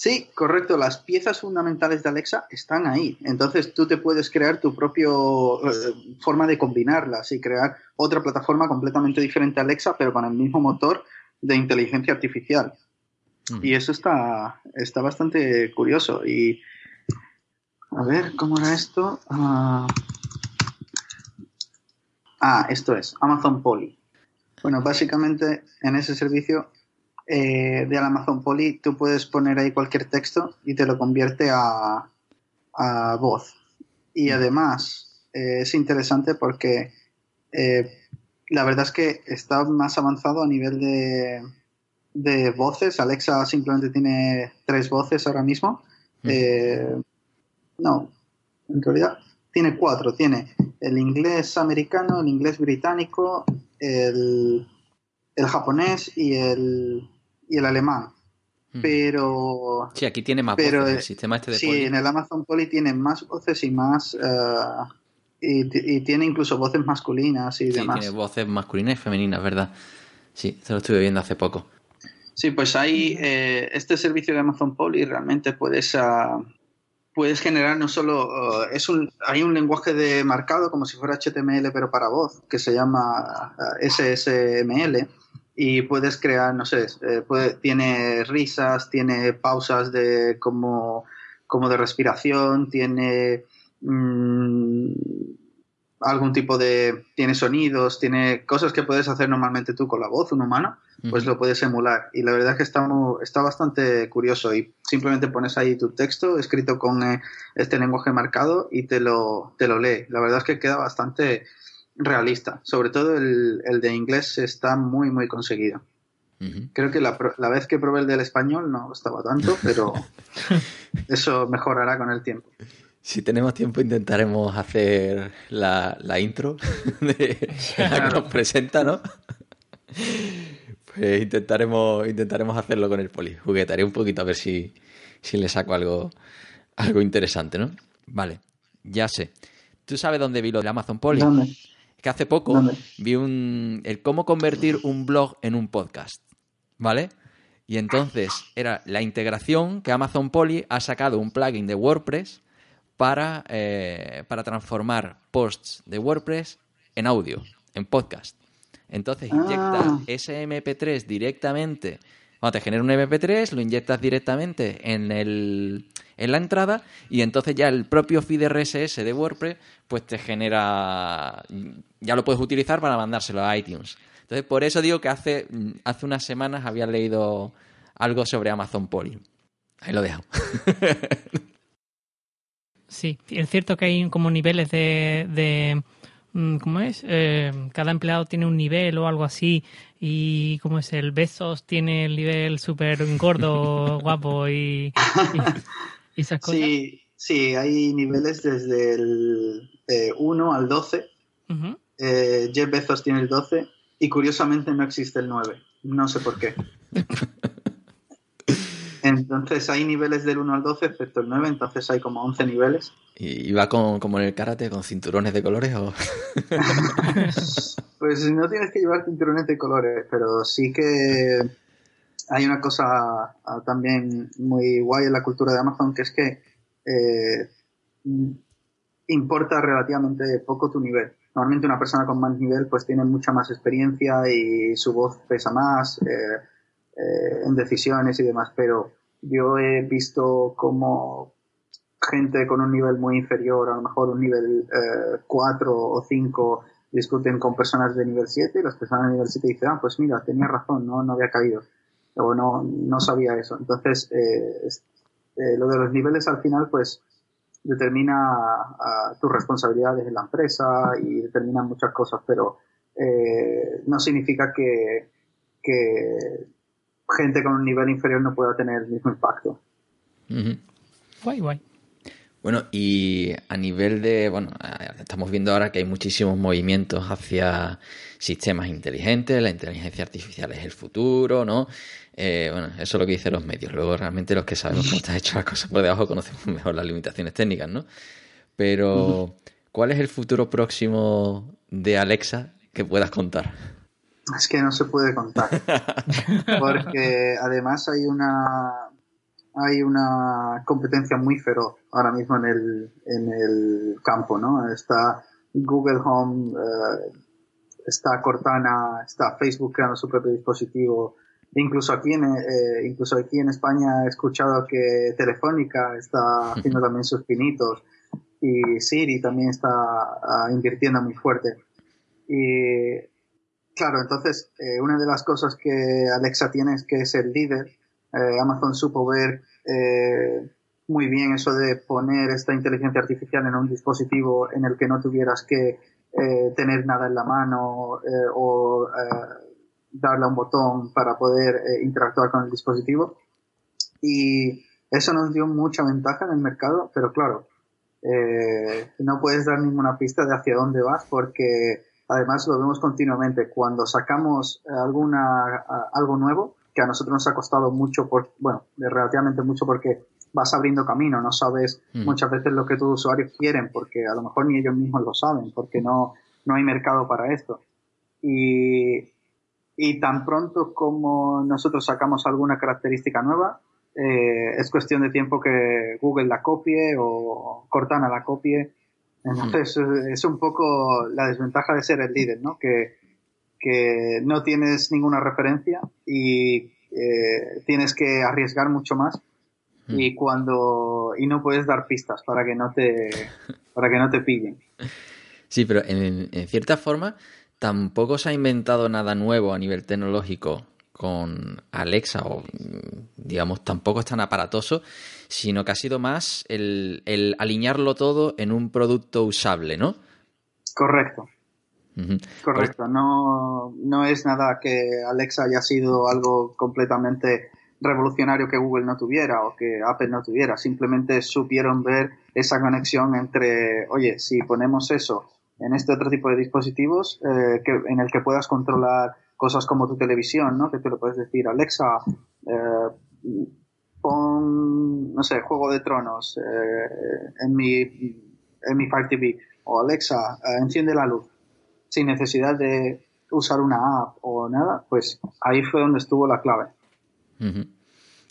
Sí, correcto. Las piezas fundamentales de Alexa están ahí. Entonces tú te puedes crear tu propia eh, forma de combinarlas y crear otra plataforma completamente diferente a Alexa, pero con el mismo motor de inteligencia artificial. Y eso está, está bastante curioso. Y a ver, ¿cómo era esto? ah, ah esto es Amazon Poly. Bueno, básicamente en ese servicio eh, de Amazon Poly tú puedes poner ahí cualquier texto y te lo convierte a, a voz. Y además eh, es interesante porque eh, la verdad es que está más avanzado a nivel de, de voces. Alexa simplemente tiene tres voces ahora mismo. No, en realidad tiene cuatro. Tiene el inglés americano, el inglés británico, el, japonés y el, y el alemán. Hmm. Pero. Sí, aquí tiene más pero, voces. El sistema este de Sí, en el Amazon Poly tiene más voces y más. Uh, y, tiene incluso voces masculinas y sí, demás. Tiene voces masculinas y femeninas, ¿verdad? Sí, se lo estuve viendo hace poco. Sí, pues hay eh, este servicio de Amazon Poly realmente puedes uh, puedes generar no solo uh, es un hay un lenguaje de marcado como si fuera HTML pero para voz que se llama uh, SSML y puedes crear no sé eh, tiene risas tiene pausas de como como de respiración tiene mm, algún tipo de tiene sonidos tiene cosas que puedes hacer normalmente tú con la voz un humano pues lo puedes emular. Y la verdad es que está, está bastante curioso y simplemente pones ahí tu texto escrito con eh, este lenguaje marcado y te lo, te lo lee. La verdad es que queda bastante realista. Sobre todo el, el de inglés está muy, muy conseguido. Creo que la, la, vez que probé el del español no estaba tanto, pero eso mejorará con el tiempo. Si tenemos tiempo intentaremos hacer la, la intro de la que nos presenta, ¿no? Pues intentaremos, intentaremos hacerlo con el poli. Juguetaré un poquito a ver si, si le saco algo, algo interesante, ¿no? Vale, ya sé. ¿Tú sabes dónde vi lo de Amazon Poli? Es que hace poco vi un, el cómo convertir un blog en un podcast, ¿vale? Y entonces era la integración que Amazon Poly ha sacado un plugin de WordPress para, eh, para transformar posts de WordPress en audio, en podcast. Entonces inyectas ah. ese MP3 directamente. Cuando te genera un MP3, lo inyectas directamente en, el, en la entrada y entonces ya el propio feed RSS de WordPress pues te genera... Ya lo puedes utilizar para mandárselo a iTunes. Entonces, por eso digo que hace, hace unas semanas había leído algo sobre Amazon Poly. Ahí lo dejo. sí, es cierto que hay como niveles de ¿cómo es? Eh, cada empleado tiene un nivel o algo así y ¿cómo es? El Besos tiene el nivel súper gordo, guapo y, esas cosas. Sí, sí, hay niveles desde el 1 eh, al 12. Eh, Jeff Bezos tiene el 12 y curiosamente no existe el 9. No sé por qué. Entonces hay niveles del 1 al 12, excepto el 9, entonces hay como 11 niveles. ¿Y va con, como en el karate, con cinturones de colores? O... pues no tienes que llevar cinturones de colores, pero sí que hay una cosa ah, también muy guay en la cultura de Amazon, que es que eh, importa relativamente poco tu nivel. Normalmente una persona con más nivel pues tiene mucha más experiencia y su voz pesa más. Eh, eh, en decisiones y demás, pero yo he visto como gente con un nivel muy inferior, a lo mejor un nivel 4 eh, o 5, discuten con personas de nivel 7 y las personas de nivel 7 dicen, ah, pues mira, tenía razón, no, no había caído, o no, no sabía eso. Entonces, eh, lo de los niveles al final, pues determina tus responsabilidades en la empresa y determina muchas cosas, pero eh, no significa que, que gente con un nivel inferior no pueda tener el mismo impacto. Guay, guay. Bueno, y a nivel de, bueno, estamos viendo ahora que hay muchísimos movimientos hacia sistemas inteligentes, la inteligencia artificial es el futuro, ¿no? Eh, bueno, eso es lo que dicen los medios. Luego realmente los que sabemos cómo están hechas las cosas por debajo conocemos mejor las limitaciones técnicas, ¿no? Pero, ¿cuál es el futuro próximo de Alexa que puedas contar? Es que no se puede contar. Porque además hay una hay una competencia muy feroz ahora mismo en el, en el campo, ¿no? Está Google Home, eh, está Cortana, está Facebook creando su propio dispositivo. Incluso aquí, en, eh, incluso aquí en España he escuchado que Telefónica está haciendo también sus pinitos y Siri también está ah, invirtiendo muy fuerte. Y claro, entonces eh, una de las cosas que Alexa tiene es que es el líder eh, Amazon supo ver eh, muy bien eso de poner esta inteligencia artificial en un dispositivo en el que no tuvieras que tener nada en la mano o darle a un botón para poder interactuar con el dispositivo. Y eso nos dio mucha ventaja en el mercado, pero claro, no puedes dar ninguna pista de hacia dónde vas porque además lo vemos continuamente. Cuando sacamos alguna, algo nuevo, que a nosotros nos ha costado mucho, por, bueno, relativamente mucho porque vas abriendo camino, no sabes mm. muchas veces lo que tus usuarios quieren, porque a lo mejor ni ellos mismos lo saben, porque no, no hay mercado para esto. Y, y tan pronto como nosotros sacamos alguna característica nueva, eh, es cuestión de tiempo que Google la copie o Cortana la copie. Entonces, mm. es un poco la desventaja de ser el líder, ¿no? Que que no tienes ninguna referencia y eh, tienes que arriesgar mucho más y cuando y no puedes dar pistas para que no te para que no te pillen. Sí, pero en, cierta forma tampoco se ha inventado nada nuevo a nivel tecnológico con Alexa o digamos tampoco es tan aparatoso, sino que ha sido más el, el alinearlo todo en un producto usable, ¿no? Correcto. Correcto, no, no es nada que Alexa haya sido algo completamente revolucionario que Google no tuviera o que Apple no tuviera, simplemente supieron ver esa conexión entre, oye, si ponemos eso en este otro tipo de dispositivos eh, que, en el que puedas controlar cosas como tu televisión, ¿no? Que te lo puedes decir, Alexa, eh, pon, no sé, Juego de Tronos eh, en mi en mi Fire TV o Alexa, enciende la luz sin necesidad de usar una app o nada, pues ahí fue donde estuvo la clave.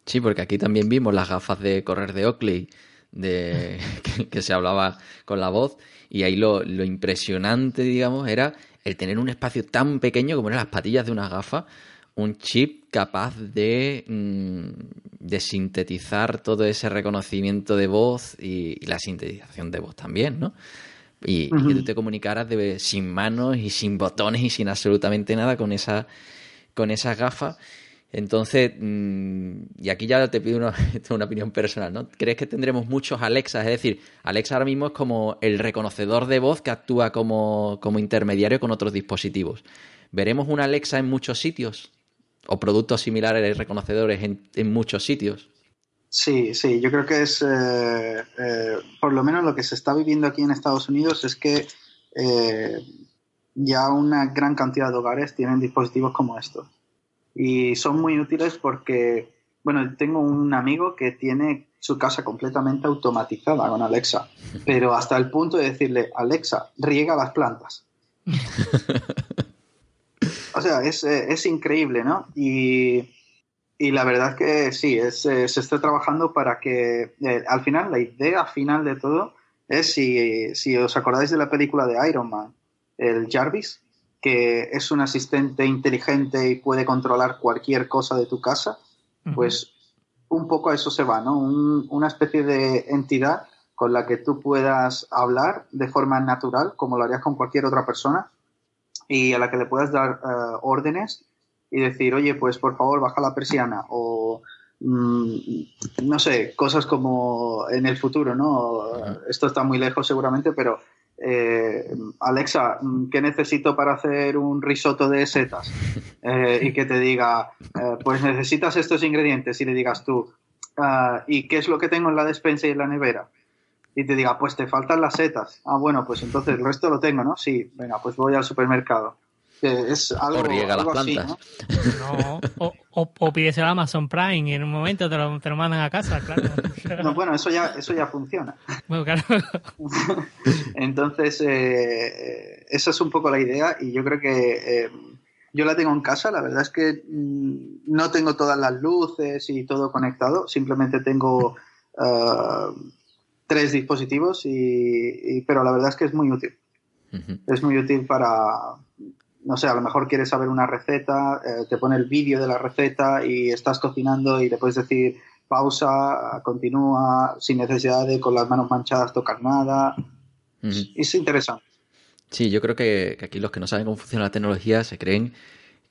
Sí, porque aquí también vimos las gafas de correr de Oakley, de, que, se hablaba con la voz, y ahí lo, impresionante, digamos, era el tener un espacio tan pequeño como eran las patillas de una gafa, un chip capaz de, mm, de sintetizar todo ese reconocimiento de voz y, y, la sintetización de voz también, ¿no? y, que tú te comunicaras de, sin manos y sin botones y sin absolutamente nada con esa con esas gafas. Entonces, mm, y aquí ya te pido una, opinión personal, ¿no? ¿Crees que tendremos muchos Alexas? Es decir, Alexa ahora mismo es como el reconocedor de voz que actúa como, como intermediario con otros dispositivos. ¿Veremos una Alexa en muchos sitios? ¿O productos similares reconocedores en, en muchos sitios? Sí, sí, yo creo que es, eh, eh, por lo menos lo que se está viviendo aquí en Estados Unidos es que eh, ya una gran cantidad de hogares tienen dispositivos como estos. Y son muy útiles porque, bueno, tengo un amigo que tiene su casa completamente automatizada con Alexa, pero hasta el punto de decirle, Alexa, riega las plantas. o sea, es, es increíble, ¿no? Y y la verdad que sí, es, eh, se está trabajando para que eh, al final, la idea final de todo es si, si, os acordáis de la película de Iron Man, el Jarvis, que es un asistente inteligente y puede controlar cualquier cosa de tu casa, pues un poco a eso se va, ¿no? una especie de entidad con la que tú puedas hablar de forma natural, como lo harías con cualquier otra persona, y a la que le puedas dar eh, órdenes y decir, oye, pues por favor baja la persiana o mm, no sé, cosas como en el futuro, ¿no? Esto está muy lejos seguramente, pero eh, Alexa, ¿qué necesito para hacer un risotto de setas? Eh, y que te diga, eh, pues necesitas estos ingredientes y le digas tú, ah, ¿y qué es lo que tengo en la despensa y en la nevera? Y te diga, pues te faltan las setas. Ah, bueno, pues entonces el resto lo tengo, ¿no? Sí, venga, pues voy al supermercado. Que es algo, O riega las algo así, plantas. ¿no? No, o, o, o pídeselo a Amazon Prime y en un momento te lo, te lo mandan a casa, claro. No, bueno, eso ya, eso ya funciona. Bueno, claro. Entonces, eh, esa es un poco la idea y yo creo que eh, yo la tengo en casa. La verdad es que mm, no tengo todas las luces y todo conectado, simplemente tengo eh, tres dispositivos, y, y- pero la verdad es que es muy útil. Es muy útil para, no sé, a lo mejor quieres saber una receta, eh, te pone el vídeo de la receta y estás cocinando y le puedes decir pausa, continúa, sin necesidad de con las manos manchadas tocar nada. Es interesante. Sí, yo creo que, que aquí los que no saben cómo funciona la tecnología se creen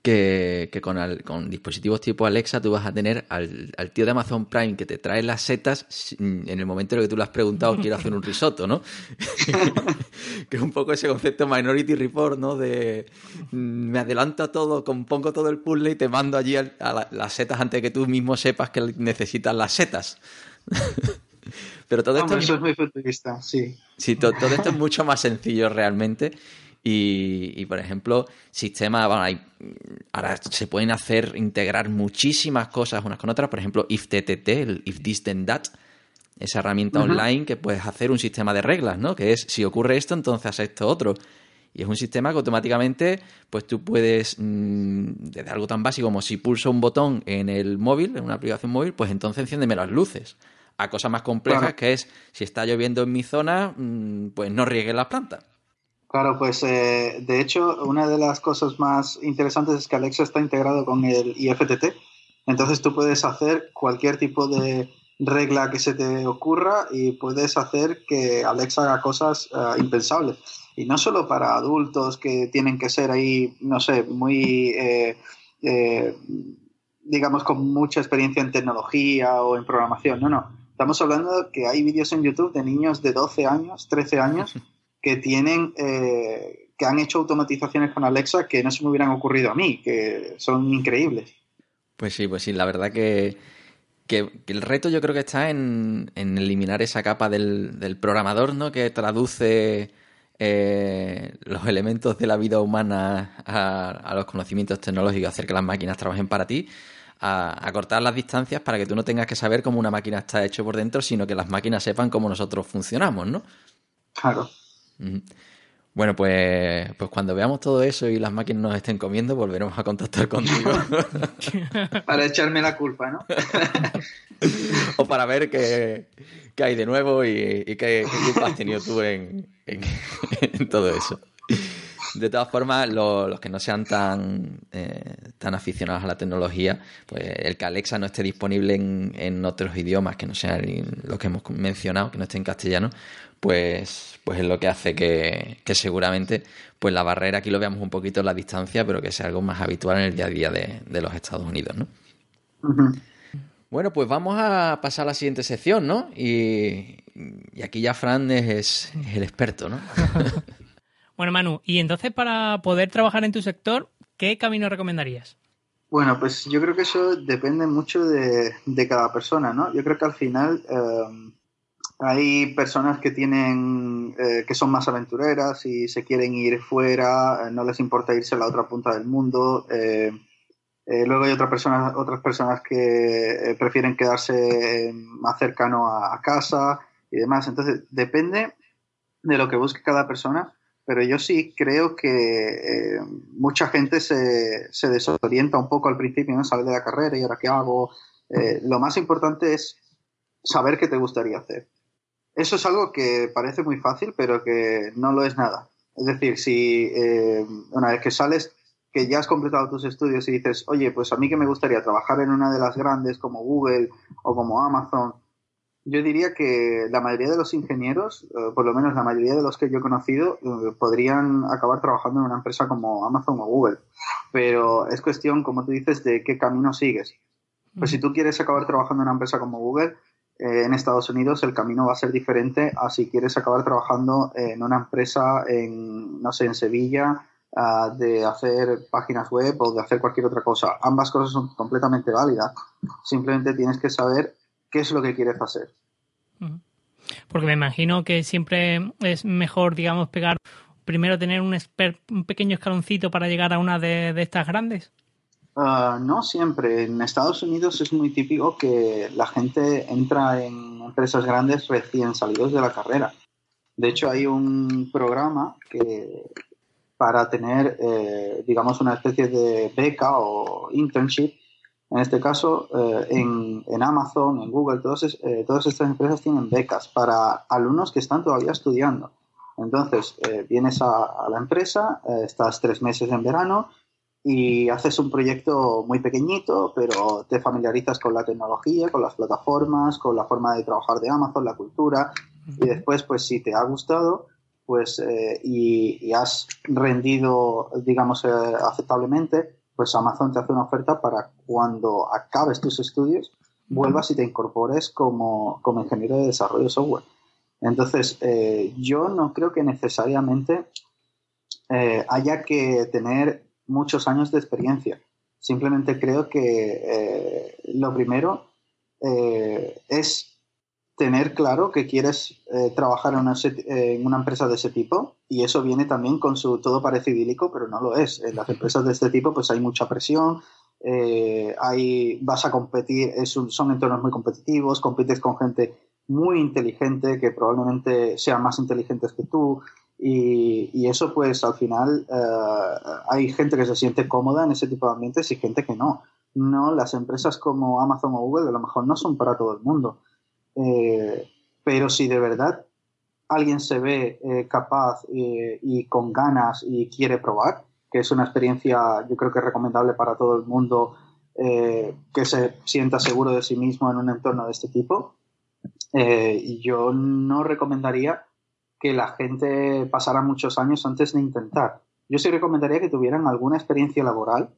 que, que con, al- con dispositivos tipo Alexa tú vas a tener al, al tío de Amazon Prime que te trae las setas en el momento en el que tú le has preguntado quiero hacer un risotto, ¿no? que es un poco ese concepto Minority Report, ¿no? De mm, me adelanto a todo, compongo todo el puzzle y te mando allí al- a la- las setas antes de que tú mismo sepas que necesitas las setas. Pero todo esto Hombre, eso es muy futurista, sí. Sí, to- todo esto es mucho más sencillo realmente. Y, y, por ejemplo, sistemas, bueno, hay, ahora se pueden hacer, integrar muchísimas cosas unas con otras. Por ejemplo, IFTTT, el If This Then That, esa herramienta online que puedes hacer un sistema de reglas, ¿no? Que es, si ocurre esto, entonces haz esto otro. Y es un sistema que automáticamente, pues tú puedes, mm, desde algo tan básico como si pulso un botón en el móvil, en una aplicación móvil, pues entonces enciéndeme las luces. A cosas más complejas Claro. que es, si está lloviendo en mi zona, mm, pues no riegue las plantas. Claro, pues eh, de hecho, una de las cosas más interesantes es que Alexa está integrado con el IFTT. Entonces tú puedes hacer cualquier tipo de regla que se te ocurra y puedes hacer que Alexa haga cosas eh, impensables. Y no solo para adultos que tienen que ser ahí, no sé, muy, eh, eh, digamos, con mucha experiencia en tecnología o en programación. No, no. Estamos hablando que hay vídeos en YouTube de niños de 12 años, 13 años, que tienen eh, que han hecho automatizaciones con Alexa que no se me hubieran ocurrido a mí, que son increíbles. Pues sí, pues sí, la verdad que, que- que el reto yo creo que está en, en eliminar esa capa del, del programador, ¿no? Que traduce eh, los elementos de la vida humana a, a los conocimientos tecnológicos, hacer que las máquinas trabajen para ti, a, a cortar las distancias para que tú no tengas que saber cómo una máquina está hecho por dentro, sino que las máquinas sepan cómo nosotros funcionamos, ¿no? Claro. Bueno, pues, pues cuando veamos todo eso y las máquinas nos estén comiendo, volveremos a contactar contigo. Para echarme la culpa, ¿no? o para ver qué, qué hay de nuevo y, y qué, qué culpa has tenido tú en, en- en todo eso. De todas formas, lo- los que no sean tan, eh, tan aficionados a la tecnología, pues el que Alexa no esté disponible en, en otros idiomas que no sean los que hemos mencionado, que no esté en castellano, pues, pues es lo que hace que, que seguramente pues la barrera aquí lo veamos un poquito en la distancia, pero que sea algo más habitual en el día a día de, de los Estados Unidos, ¿no? Bueno, pues vamos a pasar a la siguiente sección, ¿no? Y, y aquí ya Fran es, es el experto, ¿no? Bueno, Manu, y entonces para poder trabajar en tu sector, ¿qué camino recomendarías? Bueno, pues yo creo que eso depende mucho de, de cada persona, ¿no? Yo creo que al final eh, hay personas que tienen, eh, que son más aventureras y se quieren ir fuera, eh, no les importa irse a la otra punta del mundo. eh, luego hay otra persona, otras personas que prefieren quedarse más cercano a, casa y demás. Entonces, depende de lo que busque cada persona, pero yo sí creo que mucha gente se, se desorienta un poco al principio, ¿no? Sale de la carrera y ahora qué hago. Lo más importante es saber qué te gustaría hacer. Eso es algo que parece muy fácil, pero que no lo es nada. Es decir, si eh, una vez que sales, que ya has completado tus estudios y dices, oye, pues a mí que me gustaría trabajar en una de las grandes como Google o como Amazon, yo diría que la mayoría de los ingenieros, eh, por lo menos la mayoría de los que yo he conocido, eh, podrían acabar trabajando en una empresa como Amazon o Google. Pero es cuestión, como tú dices, de qué camino sigues. Pues si tú quieres acabar trabajando en una empresa como Google, eh, en Estados Unidos el camino va a ser diferente a si quieres acabar trabajando en una empresa en, no sé, en Sevilla, ah, de hacer páginas web o de hacer cualquier otra cosa. Ambas cosas son completamente válidas. Simplemente tienes que saber qué es lo que quieres hacer. Porque me imagino que siempre es mejor, digamos, pegar primero tener un, un pequeño escaloncito para llegar a una de, estas grandes. Ah, no siempre. En Estados Unidos es muy típico que la gente entra en empresas grandes recién salidos de la carrera. De hecho, hay un programa que para tener, eh, digamos, una especie de beca o internship, en este caso, eh, en, Amazon, en Google, eh, todas estas empresas tienen becas para alumnos que están todavía estudiando. Entonces, vienes a, la empresa, estás tres meses en verano y haces un proyecto muy pequeñito, pero te familiarizas con la tecnología, con las plataformas, con la forma de trabajar de Amazon, la cultura, y después, pues si te ha gustado, pues eh, y, has rendido, digamos, aceptablemente, pues Amazon te hace una oferta para cuando acabes tus estudios, vuelvas y te incorpores como, como ingeniero de desarrollo de software. Entonces, eh, yo no creo que necesariamente eh, haya que tener muchos años de experiencia. Simplemente creo que eh, lo primero es tener claro que quieres trabajar en una, empresa de ese tipo y eso viene también con su todo parece idílico, pero no lo es. En las empresas de este tipo pues hay mucha presión, hay, vas a competir, son entornos muy competitivos, compites con gente muy inteligente, que probablemente sean más inteligentes que tú. Y, eso, pues al final, eh, hay gente que se siente cómoda en ese tipo de ambientes y gente que no. No, las empresas como Amazon o Google a lo mejor no son para todo el mundo. Eh, pero si de verdad alguien se ve eh, capaz y con ganas y quiere probar, que es una experiencia yo creo que recomendable para todo el mundo que se sienta seguro de sí mismo en un entorno de este tipo, yo no recomendaría que la gente pasara muchos años antes de intentar. Yo sí recomendaría que tuvieran alguna experiencia laboral,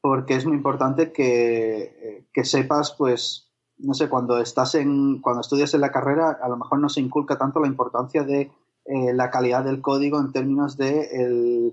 porque es muy importante que, eh, sepas, pues, no sé, cuando estás en, cuando estudias en la carrera, a lo mejor no se inculca tanto la importancia de eh, la calidad del código en términos de el,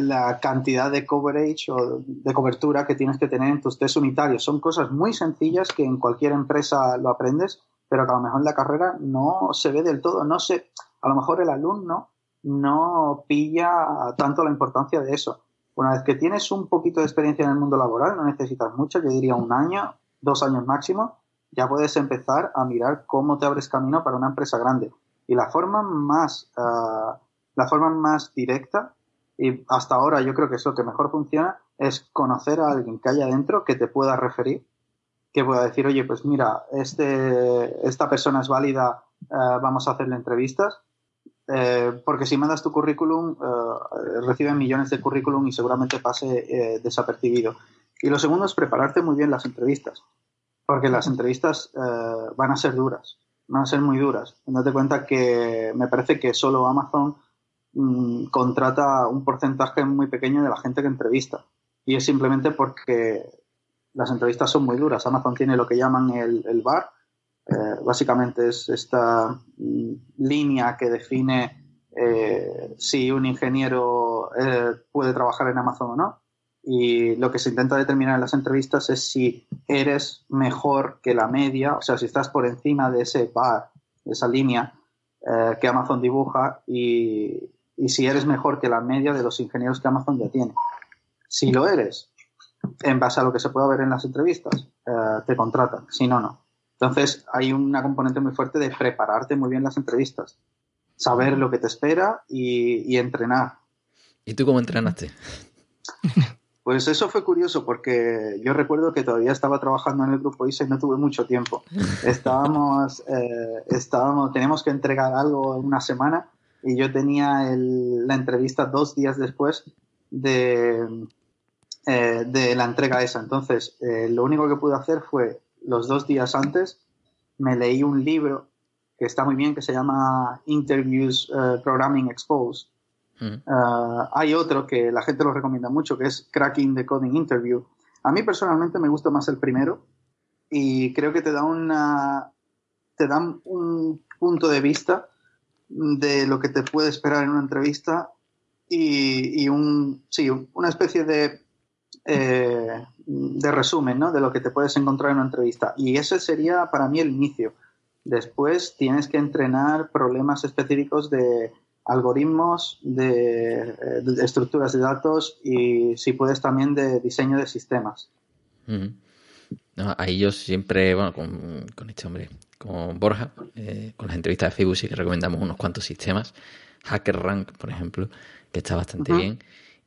la cantidad de coverage o de cobertura que tienes que tener en tus test unitarios. Son cosas muy sencillas que en cualquier empresa lo aprendes, pero que a lo mejor en la carrera no se ve del todo. No sé, a lo mejor el alumno no pilla tanto la importancia de eso. Una vez que tienes un poquito de experiencia en el mundo laboral, no necesitas mucho, yo diría un año, dos años máximo, ya puedes empezar a mirar cómo te abres camino para una empresa grande. Y la forma más, ah, la forma más directa y hasta ahora yo creo que es lo que mejor funciona, es conocer a alguien que haya dentro que te pueda referir, que pueda decir, oye, pues mira, este, esta persona es válida, eh, vamos a hacerle entrevistas. Eh, porque si mandas tu currículum, eh, reciben millones de currículum y seguramente pase desapercibido. Y lo segundo es prepararte muy bien las entrevistas, porque las entrevistas van a ser duras, van a ser muy duras. Date cuenta que me parece que solo Amazon Mm, contrata un porcentaje muy pequeño de la gente que entrevista. Y es simplemente porque las entrevistas son muy duras. Amazon tiene lo que llaman el, bar. Eh, básicamente es esta mm, línea que define eh, si un ingeniero eh, puede trabajar en Amazon o no. Y lo que se intenta determinar en las entrevistas es si eres mejor que la media, o sea, si estás por encima de ese bar, esa línea que Amazon dibuja y, y si eres mejor que la media de los ingenieros que Amazon ya tiene. Si lo eres, en base a lo que se puede ver en las entrevistas, eh, te contratan, si no, no. Entonces hay una componente muy fuerte de prepararte muy bien las entrevistas, saber lo que te espera y, entrenar. ¿Y tú cómo entrenaste? Pues eso fue curioso porque yo recuerdo que todavía estaba trabajando en el grupo ISE y no tuve mucho tiempo. Estábamos, eh, estábamos, teníamos que entregar algo una semana y yo tenía la entrevista dos días después de, eh, de la entrega esa. Entonces, eh, lo único que pude hacer fue los dos días antes me leí un libro que está muy bien, que se llama Interviews eh, Programming Exposed. hay otro que la gente lo recomienda mucho, que es Cracking the Coding Interview. A mí personalmente me gusta más el primero, y creo que te da una te dan un punto de vista de lo que te puede esperar en una entrevista y, un sí, una especie de eh, de resumen ¿no? de lo que te puedes encontrar en una entrevista. Y ese sería para mí el inicio. Después tienes que entrenar problemas específicos de algoritmos, de, estructuras de datos y si puedes también de diseño de sistemas. ahí yo siempre, bueno, con, este hombre, con Borja, eh, con las entrevistas de Facebook sí que recomendamos unos cuantos sistemas. HackerRank, por ejemplo, que está bastante bien.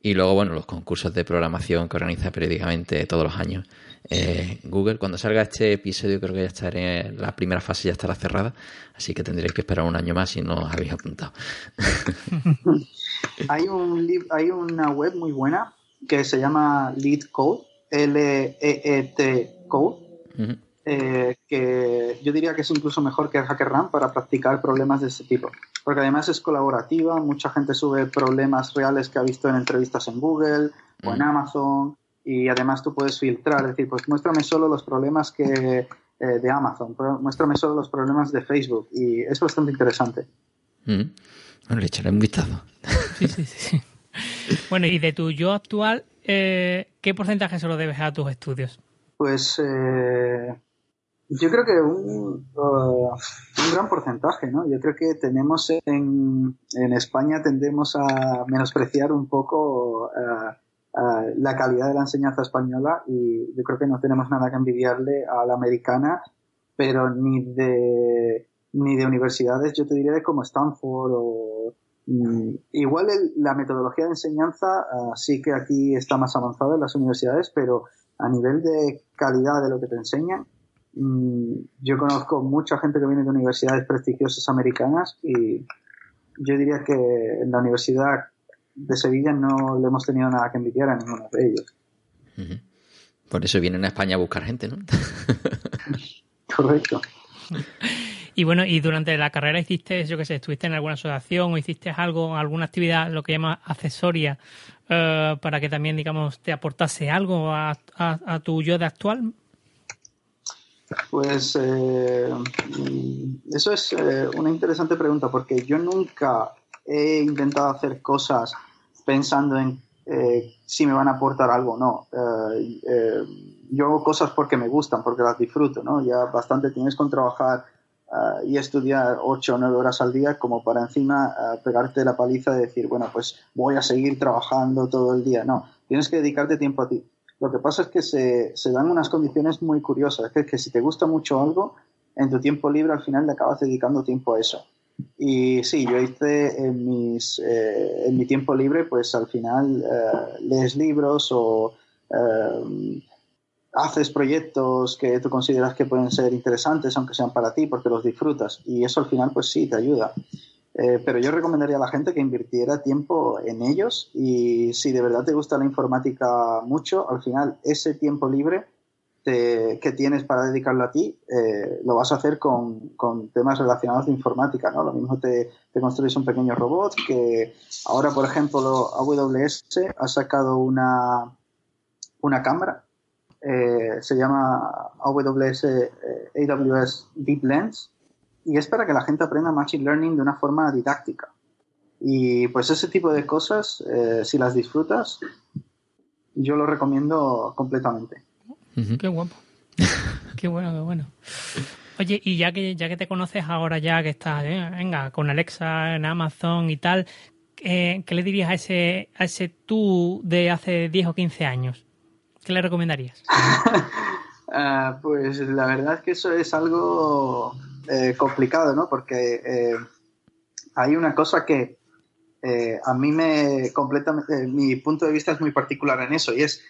Y luego, bueno, los concursos de programación que organiza periódicamente todos los años eh, Google. Cuando salga este episodio, creo que ya estaré, la primera fase ya estará cerrada, así que tendréis que esperar un año más si no os habéis apuntado. hay, un, hay una web muy buena que se llama Lead Code, L-E-E-T Code, eh, que yo diría que es incluso mejor que el HackerRank para practicar problemas de este tipo porque además es colaborativa, mucha gente sube problemas reales que ha visto en entrevistas en Google o en mm. Amazon y además tú puedes filtrar, es decir, pues muéstrame solo los problemas que eh, de Amazon, muéstrame solo los problemas de Facebook y es bastante interesante. Mm. Bueno, le echaré un vistazo. Sí, sí, sí. bueno, y de tu yo actual, eh, ¿qué porcentaje se lo debes a tus estudios? Pues eh, yo creo que un, uh, un gran porcentaje, ¿no? Yo creo que tenemos en, en España tendemos a menospreciar un poco uh, uh, la calidad de la enseñanza española y yo creo que no tenemos nada que envidiarle a la americana, pero ni de ni de universidades, yo te diría de como Stanford o mm, igual la metodología de enseñanza sí que aquí está más avanzada en las universidades, pero a nivel de calidad de lo que te enseñan, yo conozco mucha gente que viene de universidades prestigiosas americanas y yo diría que en la Universidad de Sevilla no le hemos tenido nada que envidiar a ninguno de ellos. Por eso vienen a España a buscar gente, ¿no? Correcto. Y bueno, y durante la carrera hiciste, yo qué sé, estuviste en alguna asociación o hiciste algo, alguna actividad, lo que llama accesoria, eh, para que también, digamos, te aportase algo a, a tu yo de actual. Pues eh, eso es eh, una interesante pregunta porque yo nunca he intentado hacer cosas pensando en eh, si me van a aportar algo o no. yo hago cosas porque me gustan, porque las disfruto, ¿no? Ya bastante tienes con trabajar y estudiar ocho o nueve horas al día como para encima pegarte la paliza de decir, bueno, pues voy a seguir trabajando todo el día. No, tienes que dedicarte tiempo a ti. Lo que pasa es que se, se dan unas condiciones muy curiosas, es que si te gusta mucho algo, en tu tiempo libre al final le acabas dedicando tiempo a eso. Y sí, yo hice en, mis, eh, en mi tiempo libre, pues al final eh, lees libros o eh, haces proyectos que tú consideras que pueden ser interesantes, aunque sean para ti, porque los disfrutas. Y eso al final, pues sí, te ayuda. Eh, pero yo recomendaría a la gente que invirtiera tiempo en ellos y si de verdad te gusta la informática mucho, al final ese tiempo libre que tienes para dedicarlo a ti, eh, lo vas a hacer con, con, temas relacionados de informática, ¿no? Lo mismo te, te, construyes un pequeño robot que ahora, por ejemplo, AWS ha sacado una, una cámara, eh, se llama AWS, AWS Deep Lens, y es para que la gente aprenda Machine Learning de una forma didáctica. Y pues ese tipo de cosas, eh, si las disfrutas, yo lo recomiendo completamente. Qué guapo. qué bueno, qué bueno. Oye, y ya que ya que te conoces ahora ya que estás, eh, venga, con Alexa en Amazon y tal, eh, ¿qué le dirías a ese, a ese tú de hace 10 o 15 años? ¿Qué le recomendarías? Ah, pues la verdad es que eso es algo eh, complicado, ¿no? Porque eh, hay una cosa que eh, a mí me completamente, mi punto de vista es muy particular en eso y es,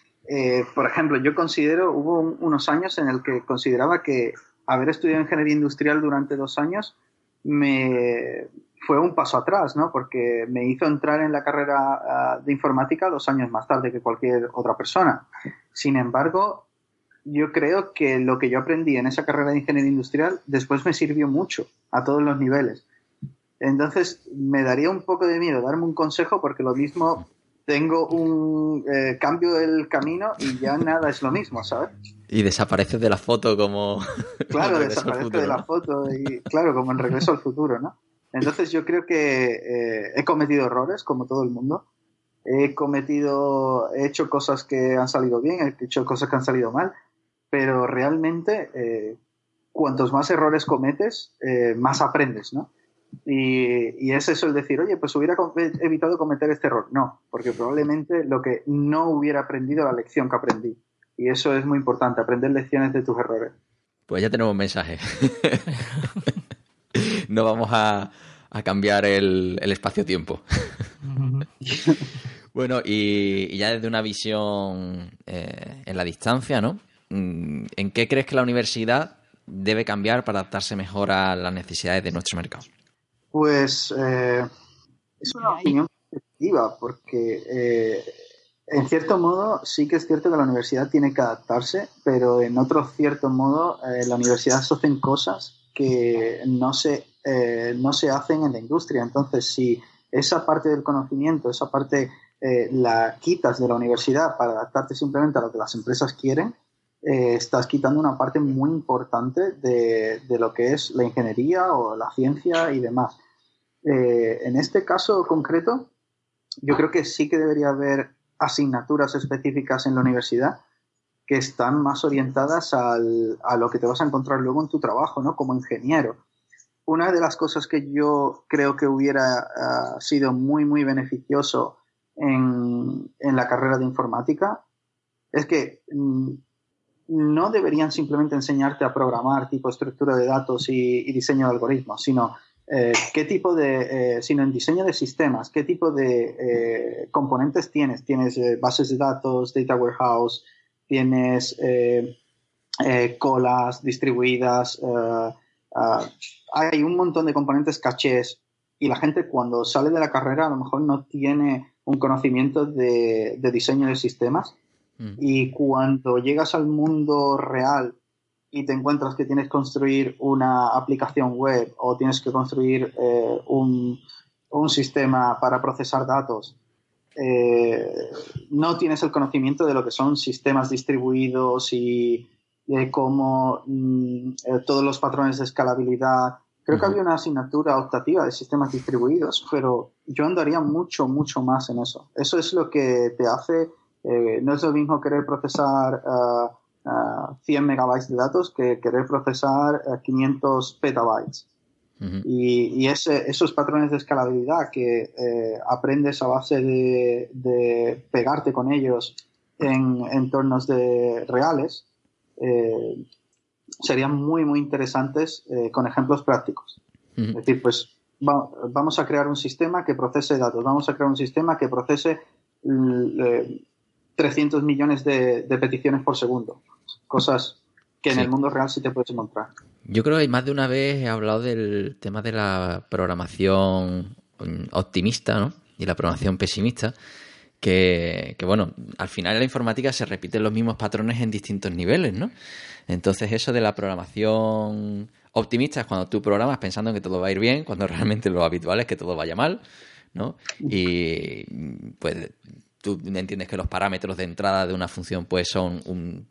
por ejemplo, yo considero, hubo unos años en el que consideraba que haber estudiado ingeniería industrial durante dos años me fue un paso atrás, ¿no? Porque me hizo entrar en la carrera ah, de informática dos años más tarde que cualquier otra persona. Sin embargo, yo creo que lo que yo aprendí en esa carrera de ingeniería industrial después me sirvió mucho a todos los niveles. Entonces, me daría un poco de miedo darme un consejo porque lo mismo tengo un eh, cambio del camino y ya nada es lo mismo, ¿sabes? Y desapareces de la foto como... Claro, desaparece de la foto y claro, como en Regreso al Futuro, ¿no? Entonces yo creo que eh, he cometido errores, como todo el mundo. He cometido, he hecho cosas que han salido bien, he hecho cosas que han salido mal, pero realmente eh, cuantos más errores cometes, eh, más aprendes, ¿no? Y, y, es eso el decir, oye, pues hubiera evitado cometer este error. No, porque probablemente lo que no hubiera aprendido la lección que aprendí. Y eso es muy importante, aprender lecciones de tus errores. Pues ya tenemos un mensaje. no vamos a, cambiar el, espacio-tiempo. bueno, y, ya desde una visión eh, en la distancia, ¿no? Mm, ¿En qué crees que la universidad debe cambiar para adaptarse mejor a las necesidades de nuestro mercado? Pues eh, es una opinión positiva, porque eh, en cierto modo sí que es cierto que la universidad tiene que adaptarse, pero en otro cierto modo eh, la universidad se hacen cosas que no se, no se hacen en la industria. Entonces, si esa parte del conocimiento, esa parte la quitas de la universidad para adaptarte simplemente a lo que las empresas quieren, eh, estás quitando una parte muy importante de, lo que es la ingeniería o la ciencia y demás. Eh, en este caso concreto, yo creo que sí que debería haber asignaturas específicas en la universidad que están más orientadas a lo que te vas a encontrar luego en tu trabajo, ¿no? Como ingeniero. Una de las cosas que yo creo que hubiera ah, sido muy, muy beneficioso en, en, la carrera de informática es que mm, no deberían simplemente enseñarte a programar tipo estructura de datos y, diseño de algoritmos, sino eh, qué tipo de, eh, sino en diseño de sistemas, qué tipo de eh, componentes tienes. Tienes bases de datos, data warehouse, tienes colas distribuidas, hay un montón de componentes cachés y la gente cuando sale de la carrera a lo mejor no tiene un conocimiento de diseño de sistemas Mm. Y cuando llegas al mundo real y te encuentras que tienes que construir una aplicación web o tienes que construir eh, un, sistema para procesar datos, eh, no tienes el conocimiento de lo que son sistemas distribuidos y de cómo mm, eh, todos los patrones de escalabilidad. Creo que había una asignatura optativa de sistemas distribuidos, pero yo andaría mucho, mucho más en eso. Eso es lo que te hace eh, no es lo mismo querer procesar 100 uh, uh, megabytes de datos que querer procesar 500 uh, petabytes. Y, esos patrones de escalabilidad que eh, aprendes a base de, pegarte con ellos en entornos de reales eh, serían muy, muy interesantes con ejemplos prácticos. Es decir, pues vamos a crear un sistema que procese datos, vamos a crear un sistema que procese 300 millones de, peticiones por segundo. Cosas que en el mundo real sí te puedes encontrar. Yo creo que más de una vez he hablado del tema de la programación optimista ¿no? y la programación pesimista. Que, bueno, al final en la informática se repiten los mismos patrones en distintos niveles, ¿no? Entonces eso de la programación optimista es cuando tú programas pensando que todo va a ir bien, cuando realmente lo habitual es que todo vaya mal, ¿no? Y pues tú entiendes que los parámetros de entrada de una función pues son un,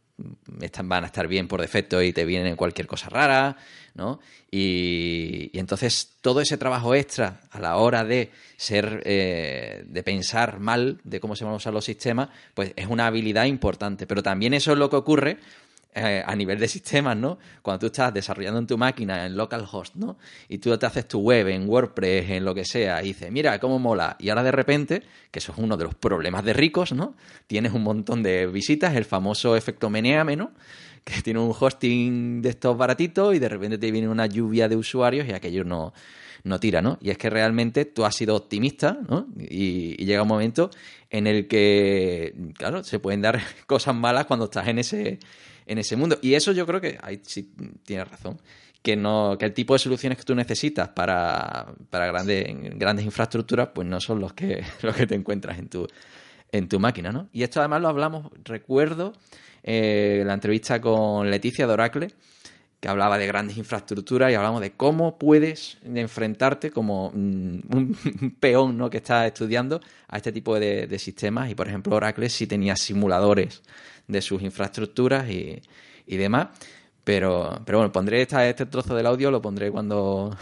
están, van a estar bien por defecto y te vienen cualquier cosa rara, ¿no? Y, entonces todo ese trabajo extra a la hora de ser, eh, de pensar mal de cómo se van a usar los sistemas, pues es una habilidad importante. Pero también eso es lo que ocurre eh, a nivel de sistemas, ¿no? Cuando tú estás desarrollando en tu máquina en localhost, ¿no? Y tú te haces tu web en WordPress, en lo que sea, y dices, mira, cómo mola. Y ahora de repente, que eso es uno de los problemas de ricos, ¿no? Tienes un montón de visitas, el famoso efecto meneame, ¿no? Que tiene un hosting de estos baratitos y de repente te viene una lluvia de usuarios y aquello no, no tira, ¿no? Y es que realmente tú has sido optimista, ¿no? Y, y, llega un momento en el que, claro, se pueden dar cosas malas cuando estás en ese, en ese mundo. Y eso yo creo que ahí sí tienes razón. Que, no, que el tipo de soluciones que tú necesitas para, para grandes, grandes infraestructuras, pues no son los que, los que te encuentras en tu, en tu máquina, ¿no? Y esto además lo hablamos, recuerdo, eh, la entrevista con Leticia de Oracle, que hablaba de grandes infraestructuras y hablamos de cómo puedes enfrentarte como mm, un peón ¿no? que está estudiando a este tipo de, sistemas. Y por ejemplo, Oracle sí tenía simuladores de sus infraestructuras y, demás. Pero, pero bueno, pondré este trozo del audio, lo pondré cuando,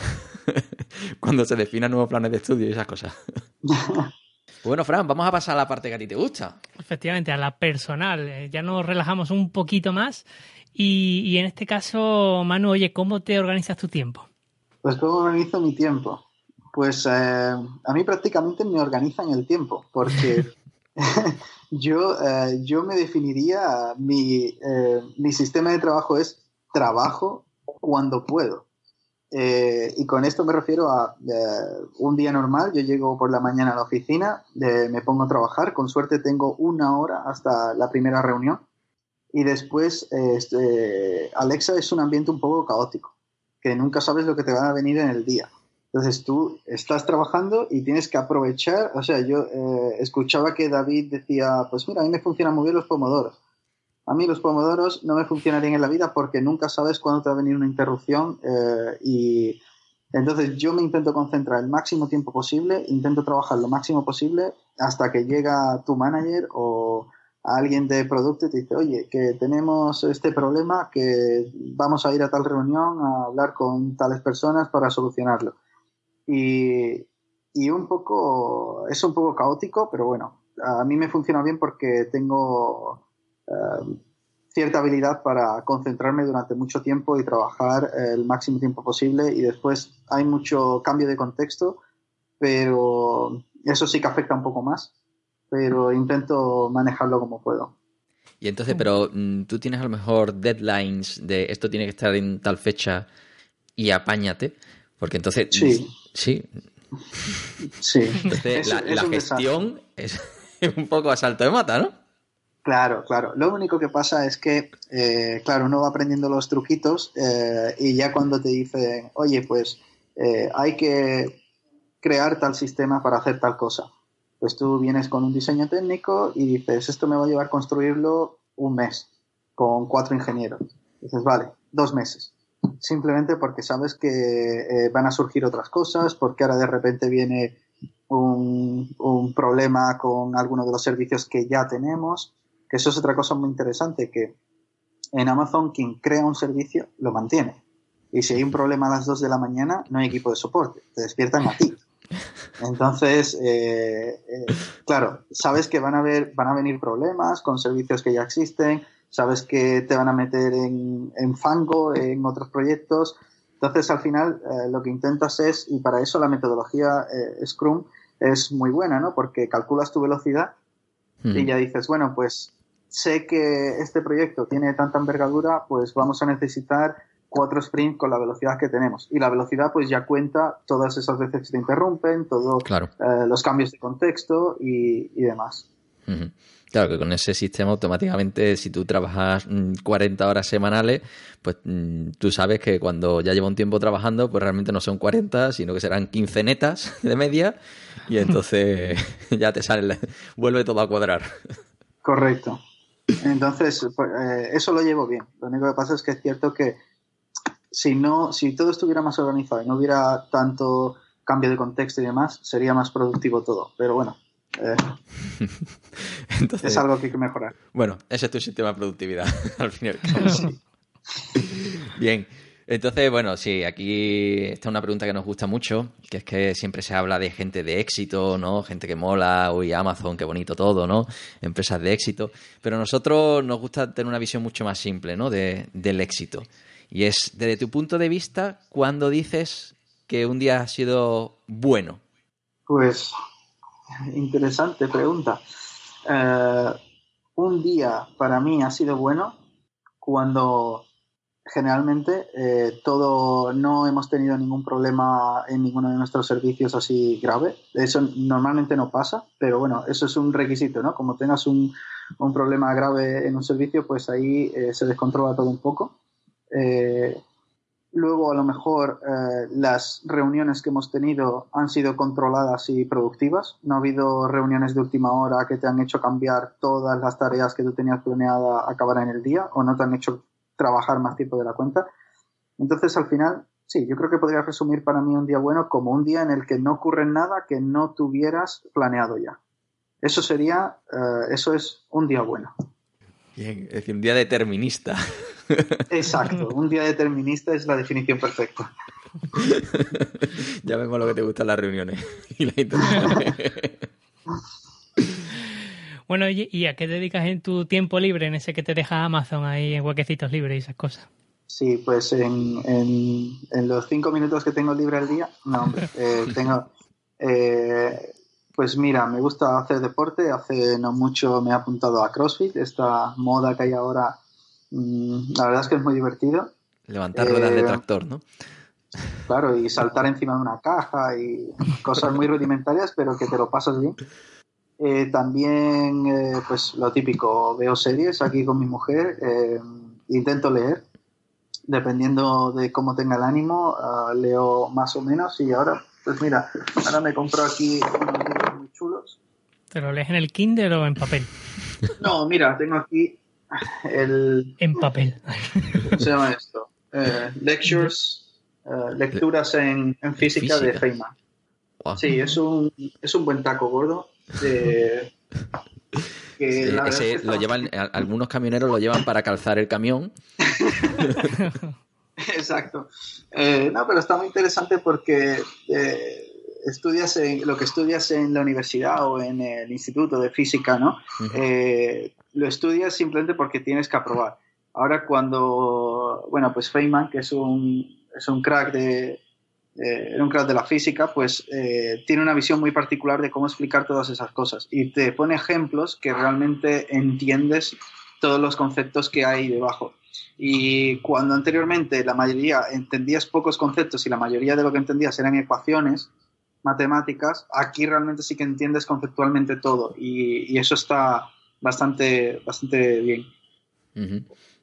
cuando se definan nuevos planes de estudio y esas cosas. Bueno, Fran, vamos a pasar a la parte que a ti te gusta. Efectivamente, a la personal. Eh, ya nos relajamos un poquito más y, en este caso, Manu, oye, ¿cómo te organizas tu tiempo? Pues ¿cómo organizo mi tiempo? Pues eh, a mí prácticamente me organizan el tiempo, porque yo, eh, yo me definiría, mi, eh, mi sistema de trabajo es trabajo cuando puedo. y con esto me refiero a un día normal, yo llego por la mañana a la oficina, me pongo a trabajar, con suerte tengo una hora hasta la primera reunión y después, este, Alexa es un ambiente un poco caótico, que nunca sabes lo que te va a venir en el día. Entonces tú estás trabajando y tienes que aprovechar, o sea, yo eh, escuchaba que David decía, pues mira, a mí me funcionan muy bien los pomodoros. A mí los pomodoros no me funcionarían en la vida porque nunca sabes cuándo te va a venir una interrupción eh, y entonces yo me intento concentrar el máximo tiempo posible, intento trabajar lo máximo posible hasta que llega tu manager o, alguien de producto y te dice, oye, que tenemos este problema, que vamos a ir a tal reunión a hablar con tales personas para solucionarlo. Y, y un poco, es un poco caótico, pero bueno, a mí me funciona bien porque tengo eh, cierta habilidad para concentrarme durante mucho tiempo y trabajar el máximo tiempo posible y después hay mucho cambio de contexto, pero eso sí que afecta un poco más pero intento manejarlo como puedo. Y entonces, pero mm, tú tienes a lo mejor deadlines de esto tiene que estar en tal fecha y apáñate, porque entonces... Sí. Sí. Sí. Entonces, la, gestión es un poco a salto de mata, ¿no? Claro, claro. Lo único que pasa es que, eh, claro, uno va aprendiendo los truquitos eh, y ya cuando te dicen, oye, pues eh, hay que crear tal sistema para hacer tal cosa pues tú vienes con un diseño técnico y dices, esto me va a llevar a construirlo un mes con cuatro ingenieros. Dices, vale, dos meses. Simplemente porque sabes que eh, van a surgir otras cosas, porque ahora de repente viene un, un, problema con alguno de los servicios que ya tenemos, que eso es otra cosa muy interesante, que en Amazon quien crea un servicio lo mantiene. Y si hay un problema a las dos de la mañana, no hay equipo de soporte, te despiertan a ti. Entonces, eh, eh, claro, sabes que van a, van a venir problemas con servicios que ya existen, sabes que te van a meter en, fango en otros proyectos. Entonces, al final, eh, lo que intentas es, y para eso la metodología Scrum es muy buena, ¿no? Porque calculas tu velocidad y ya dices, bueno, pues sé que este proyecto tiene tanta envergadura, pues vamos a necesitar cuatro sprints con la velocidad que tenemos. Y la velocidad pues ya cuenta todas esas veces que te interrumpen, todos eh, los cambios de contexto y, demás. Claro que con ese sistema automáticamente si tú trabajas 40 mm, horas semanales, pues mm, tú sabes que cuando ya lleva un tiempo trabajando, pues realmente no son 40, sino que serán 15 netas de media y entonces ya te sale, vuelve todo a cuadrar. Correcto. Entonces, pues, eh, eso lo llevo bien. Lo único que pasa es que es cierto que si no, si todo estuviera más organizado y no hubiera tanto cambio de contexto y demás, sería más productivo todo. Pero bueno, eh, es algo que hay que mejorar. Bueno, ese es tu sistema de productividad, al fin y al cabo. Bien. Entonces, bueno, sí, aquí está una pregunta que nos gusta mucho, que es que siempre se habla de gente de éxito, ¿no? Gente que mola, uy, Amazon, qué bonito todo, ¿no? Empresas de éxito. Pero a nosotros nos gusta tener una visión mucho más simple, ¿no? De, del éxito. Y es, desde tu punto de vista, ¿cuándo dices que un día ha sido bueno? Pues, interesante pregunta. Eh, un día para mí ha sido bueno cuando generalmente eh, todo no hemos tenido ningún problema en ninguno de nuestros servicios así grave. Eso normalmente no pasa, pero bueno, eso es un requisito, ¿no? Como tengas un, un problema grave en un servicio, pues ahí eh, se descontrola todo un poco. Eh, luego, a lo mejor, eh, las reuniones que hemos tenido han sido controladas y productivas. No ha habido reuniones de última hora que te han hecho cambiar todas las tareas que tú tenías planeada acabar en el día o no te han hecho trabajar más tiempo de la cuenta. Entonces, al final, sí, yo creo que podría resumir para mí un día bueno como un día en el que no ocurre nada que no tuvieras planeado ya. Eso sería, eh, eso es un día bueno. Bien, es decir, un día determinista. Exacto, un día determinista es la definición perfecta. ya vemos lo que te gustan las reuniones y la Bueno, ¿y a qué dedicas en tu tiempo libre, en ese que te deja Amazon ahí en huequecitos libres y esas cosas? Sí, pues en, en, los cinco minutos que tengo libre al día, no, hombre, eh, tengo... Eh, pues mira, me gusta hacer deporte. Hace no mucho me he apuntado a CrossFit, esta moda que hay ahora. Mm, la verdad es que es muy divertido. Levantar ruedas de eh, tractor, ¿no? Claro, y saltar encima de una caja y cosas muy rudimentarias, pero que te lo pasas bien. Eh, también, eh, pues lo típico, veo series aquí con mi mujer, eh, intento leer, dependiendo de cómo tenga el ánimo, ah, leo más o menos y ahora, pues mira, ahora me compro aquí unos libros muy chulos. ¿Te lo lees en el Kindle o en papel? No, mira, tengo aquí el... En papel. ¿Cómo se llama esto? lectures, lecturas en, física, de Feynman. Sí, es un, es un buen taco gordo lo llevan, algunos camioneros lo llevan para calzar el camión. Exacto. Eh, no, pero está muy interesante porque eh, estudias lo que estudias en la universidad o en el instituto de física, ¿no? Eh, lo estudias simplemente porque tienes que aprobar. Ahora cuando, bueno, pues Feynman, que es un, es un crack de, eh, un crack de la física, pues eh, tiene una visión muy particular de cómo explicar todas esas cosas y te pone ejemplos que realmente entiendes todos los conceptos que hay debajo. Y cuando anteriormente la mayoría entendías pocos conceptos y la mayoría de lo que entendías eran ecuaciones matemáticas, aquí realmente sí que entiendes conceptualmente todo y, eso está bastante, bastante bien.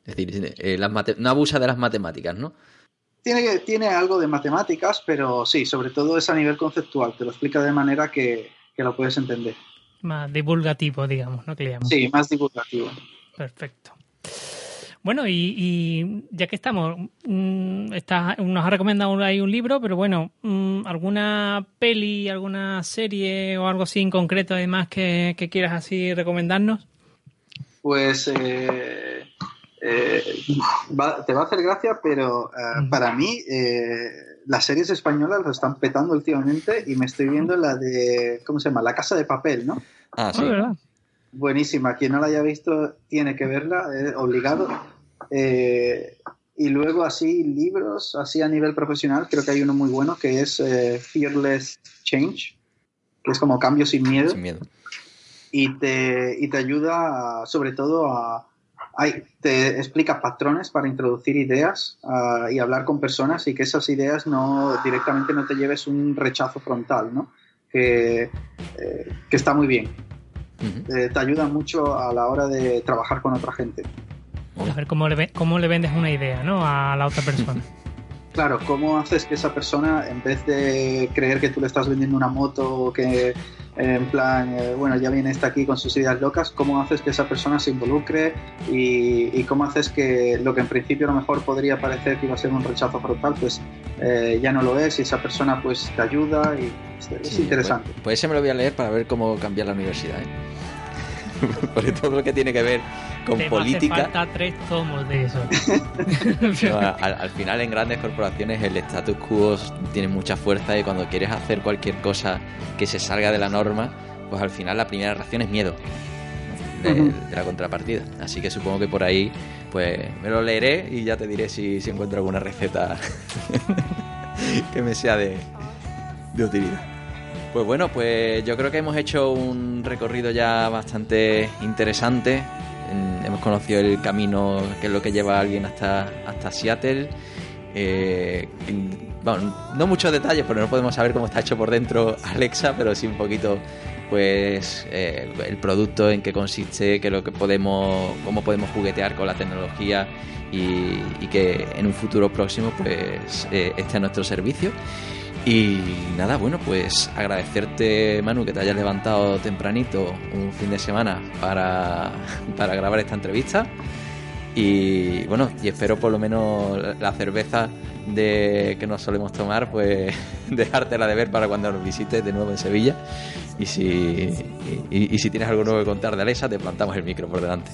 Es decir, eh, no abusa de las matemáticas, ¿no? tiene, tiene algo de matemáticas, pero sí, sobre todo es a nivel conceptual, te lo explica de manera que, lo puedes entender. Más divulgativo, digamos, ¿no? Que sí, más divulgativo. Perfecto. Bueno, y, ya que estamos, mm, nos ha recomendado ahí un libro, pero bueno, mm, ¿alguna peli, alguna serie o algo así en concreto además que, que quieras así recomendarnos? Pues eh, eh, te va a hacer gracia, pero eh, para mí eh, las series españolas lo están petando últimamente y me estoy viendo la de, ¿cómo se llama? La Casa de Papel, ¿no? Ah, sí. Buenísima. Quien no la haya visto tiene que verla, obligado. Y luego así libros, así a nivel profesional, creo que hay uno muy bueno que es Fearless Change, que es como cambio sin miedo. Sin miedo. Y te, y te ayuda sobre todo a hay, te explica patrones para introducir ideas y hablar con personas y que esas ideas no directamente no te lleves un rechazo frontal, ¿no? Que, eh, que está muy bien. Eh, te ayuda mucho a la hora de trabajar con otra gente. A ver cómo le, cómo le vendes una idea ¿no? a la otra persona. claro, ¿cómo haces que esa persona, en vez de creer que tú le estás vendiendo una moto o que en plan, eh, bueno, ya viene esta aquí con sus ideas locas, ¿cómo haces que esa persona se involucre y, cómo haces que lo que en principio a lo mejor podría parecer que iba a ser un rechazo frontal, pues eh, ya no lo es y esa persona pues te ayuda y es, interesante. Pues, pues, ese me lo voy a leer para ver cómo cambiar la universidad. ¿eh? Porque todo lo que tiene que ver con política. falta tres tomos de eso. al, final, en grandes corporaciones, el status quo tiene mucha fuerza y cuando quieres hacer cualquier cosa que se salga de la norma, pues al final la primera reacción es miedo de, la contrapartida. Así que supongo que por ahí, pues me lo leeré y ya te diré si, si encuentro alguna receta que me sea de, de utilidad. Pues bueno, pues yo creo que hemos hecho un recorrido ya bastante interesante. Hemos conocido el camino que es lo que lleva a alguien hasta, hasta Seattle. Eh, bueno, no muchos detalles, porque no podemos saber cómo está hecho por dentro Alexa, pero sí un poquito, pues, eh, el producto, en qué consiste, qué lo que podemos, cómo podemos juguetear con la tecnología y, que en un futuro próximo, pues, eh, esté a nuestro servicio. Y nada, bueno, pues agradecerte, Manu, que te hayas levantado tempranito un fin de semana para, grabar esta entrevista. Y bueno, y espero por lo menos la cerveza de que nos solemos tomar, pues dejártela de ver para cuando nos visites de nuevo en Sevilla. Y si, y, si tienes algo nuevo que contar de Alexa, te plantamos el micro por delante.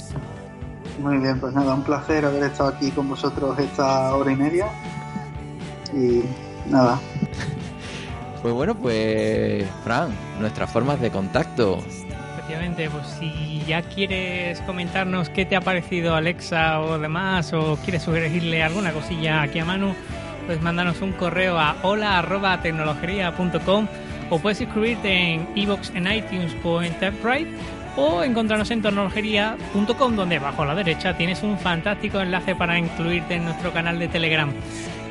Muy bien, pues nada, un placer haber estado aquí con vosotros esta hora y media. Y nada. Pues bueno, pues Fran, nuestras formas de contacto pues si ya quieres comentarnos qué te ha parecido Alexa o demás, o quieres sugerirle alguna cosilla aquí a Manu, pues mándanos un correo a hola.tecnologería.com o puedes inscribirte en iBox en iTunes o Enterprise o encontrarnos en tecnologería.com donde bajo a la derecha tienes un fantástico enlace para incluirte en nuestro canal de Telegram.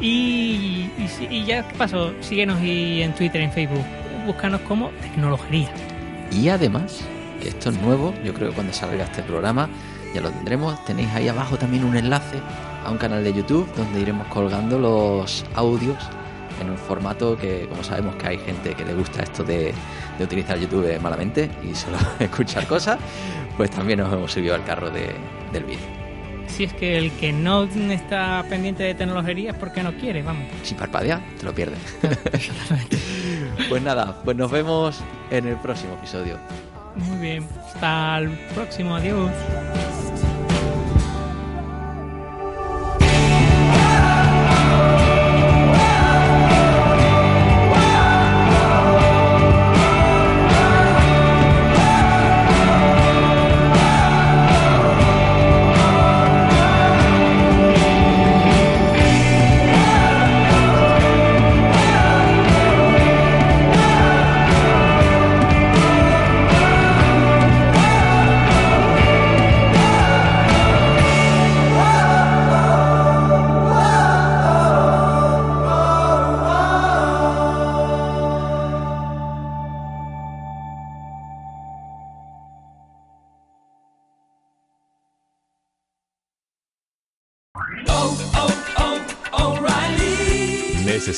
Y, y, ya ¿qué pasó, síguenos en Twitter, en Facebook, búscanos como Tecnología. Y además esto es nuevo, yo creo que cuando salga este programa ya lo tendremos. Tenéis ahí abajo también un enlace a un canal de YouTube donde iremos colgando los audios en un formato que, como sabemos que hay gente que le gusta esto de, utilizar YouTube malamente y solo escuchar cosas, pues también nos hemos subido al carro del vídeo. Si es que el que no está pendiente de tecnología es porque no quiere, vamos. Si parpadea, te lo pierdes. pues nada, pues nos vemos en el próximo episodio. Muy bien. Hasta el próximo. Adiós.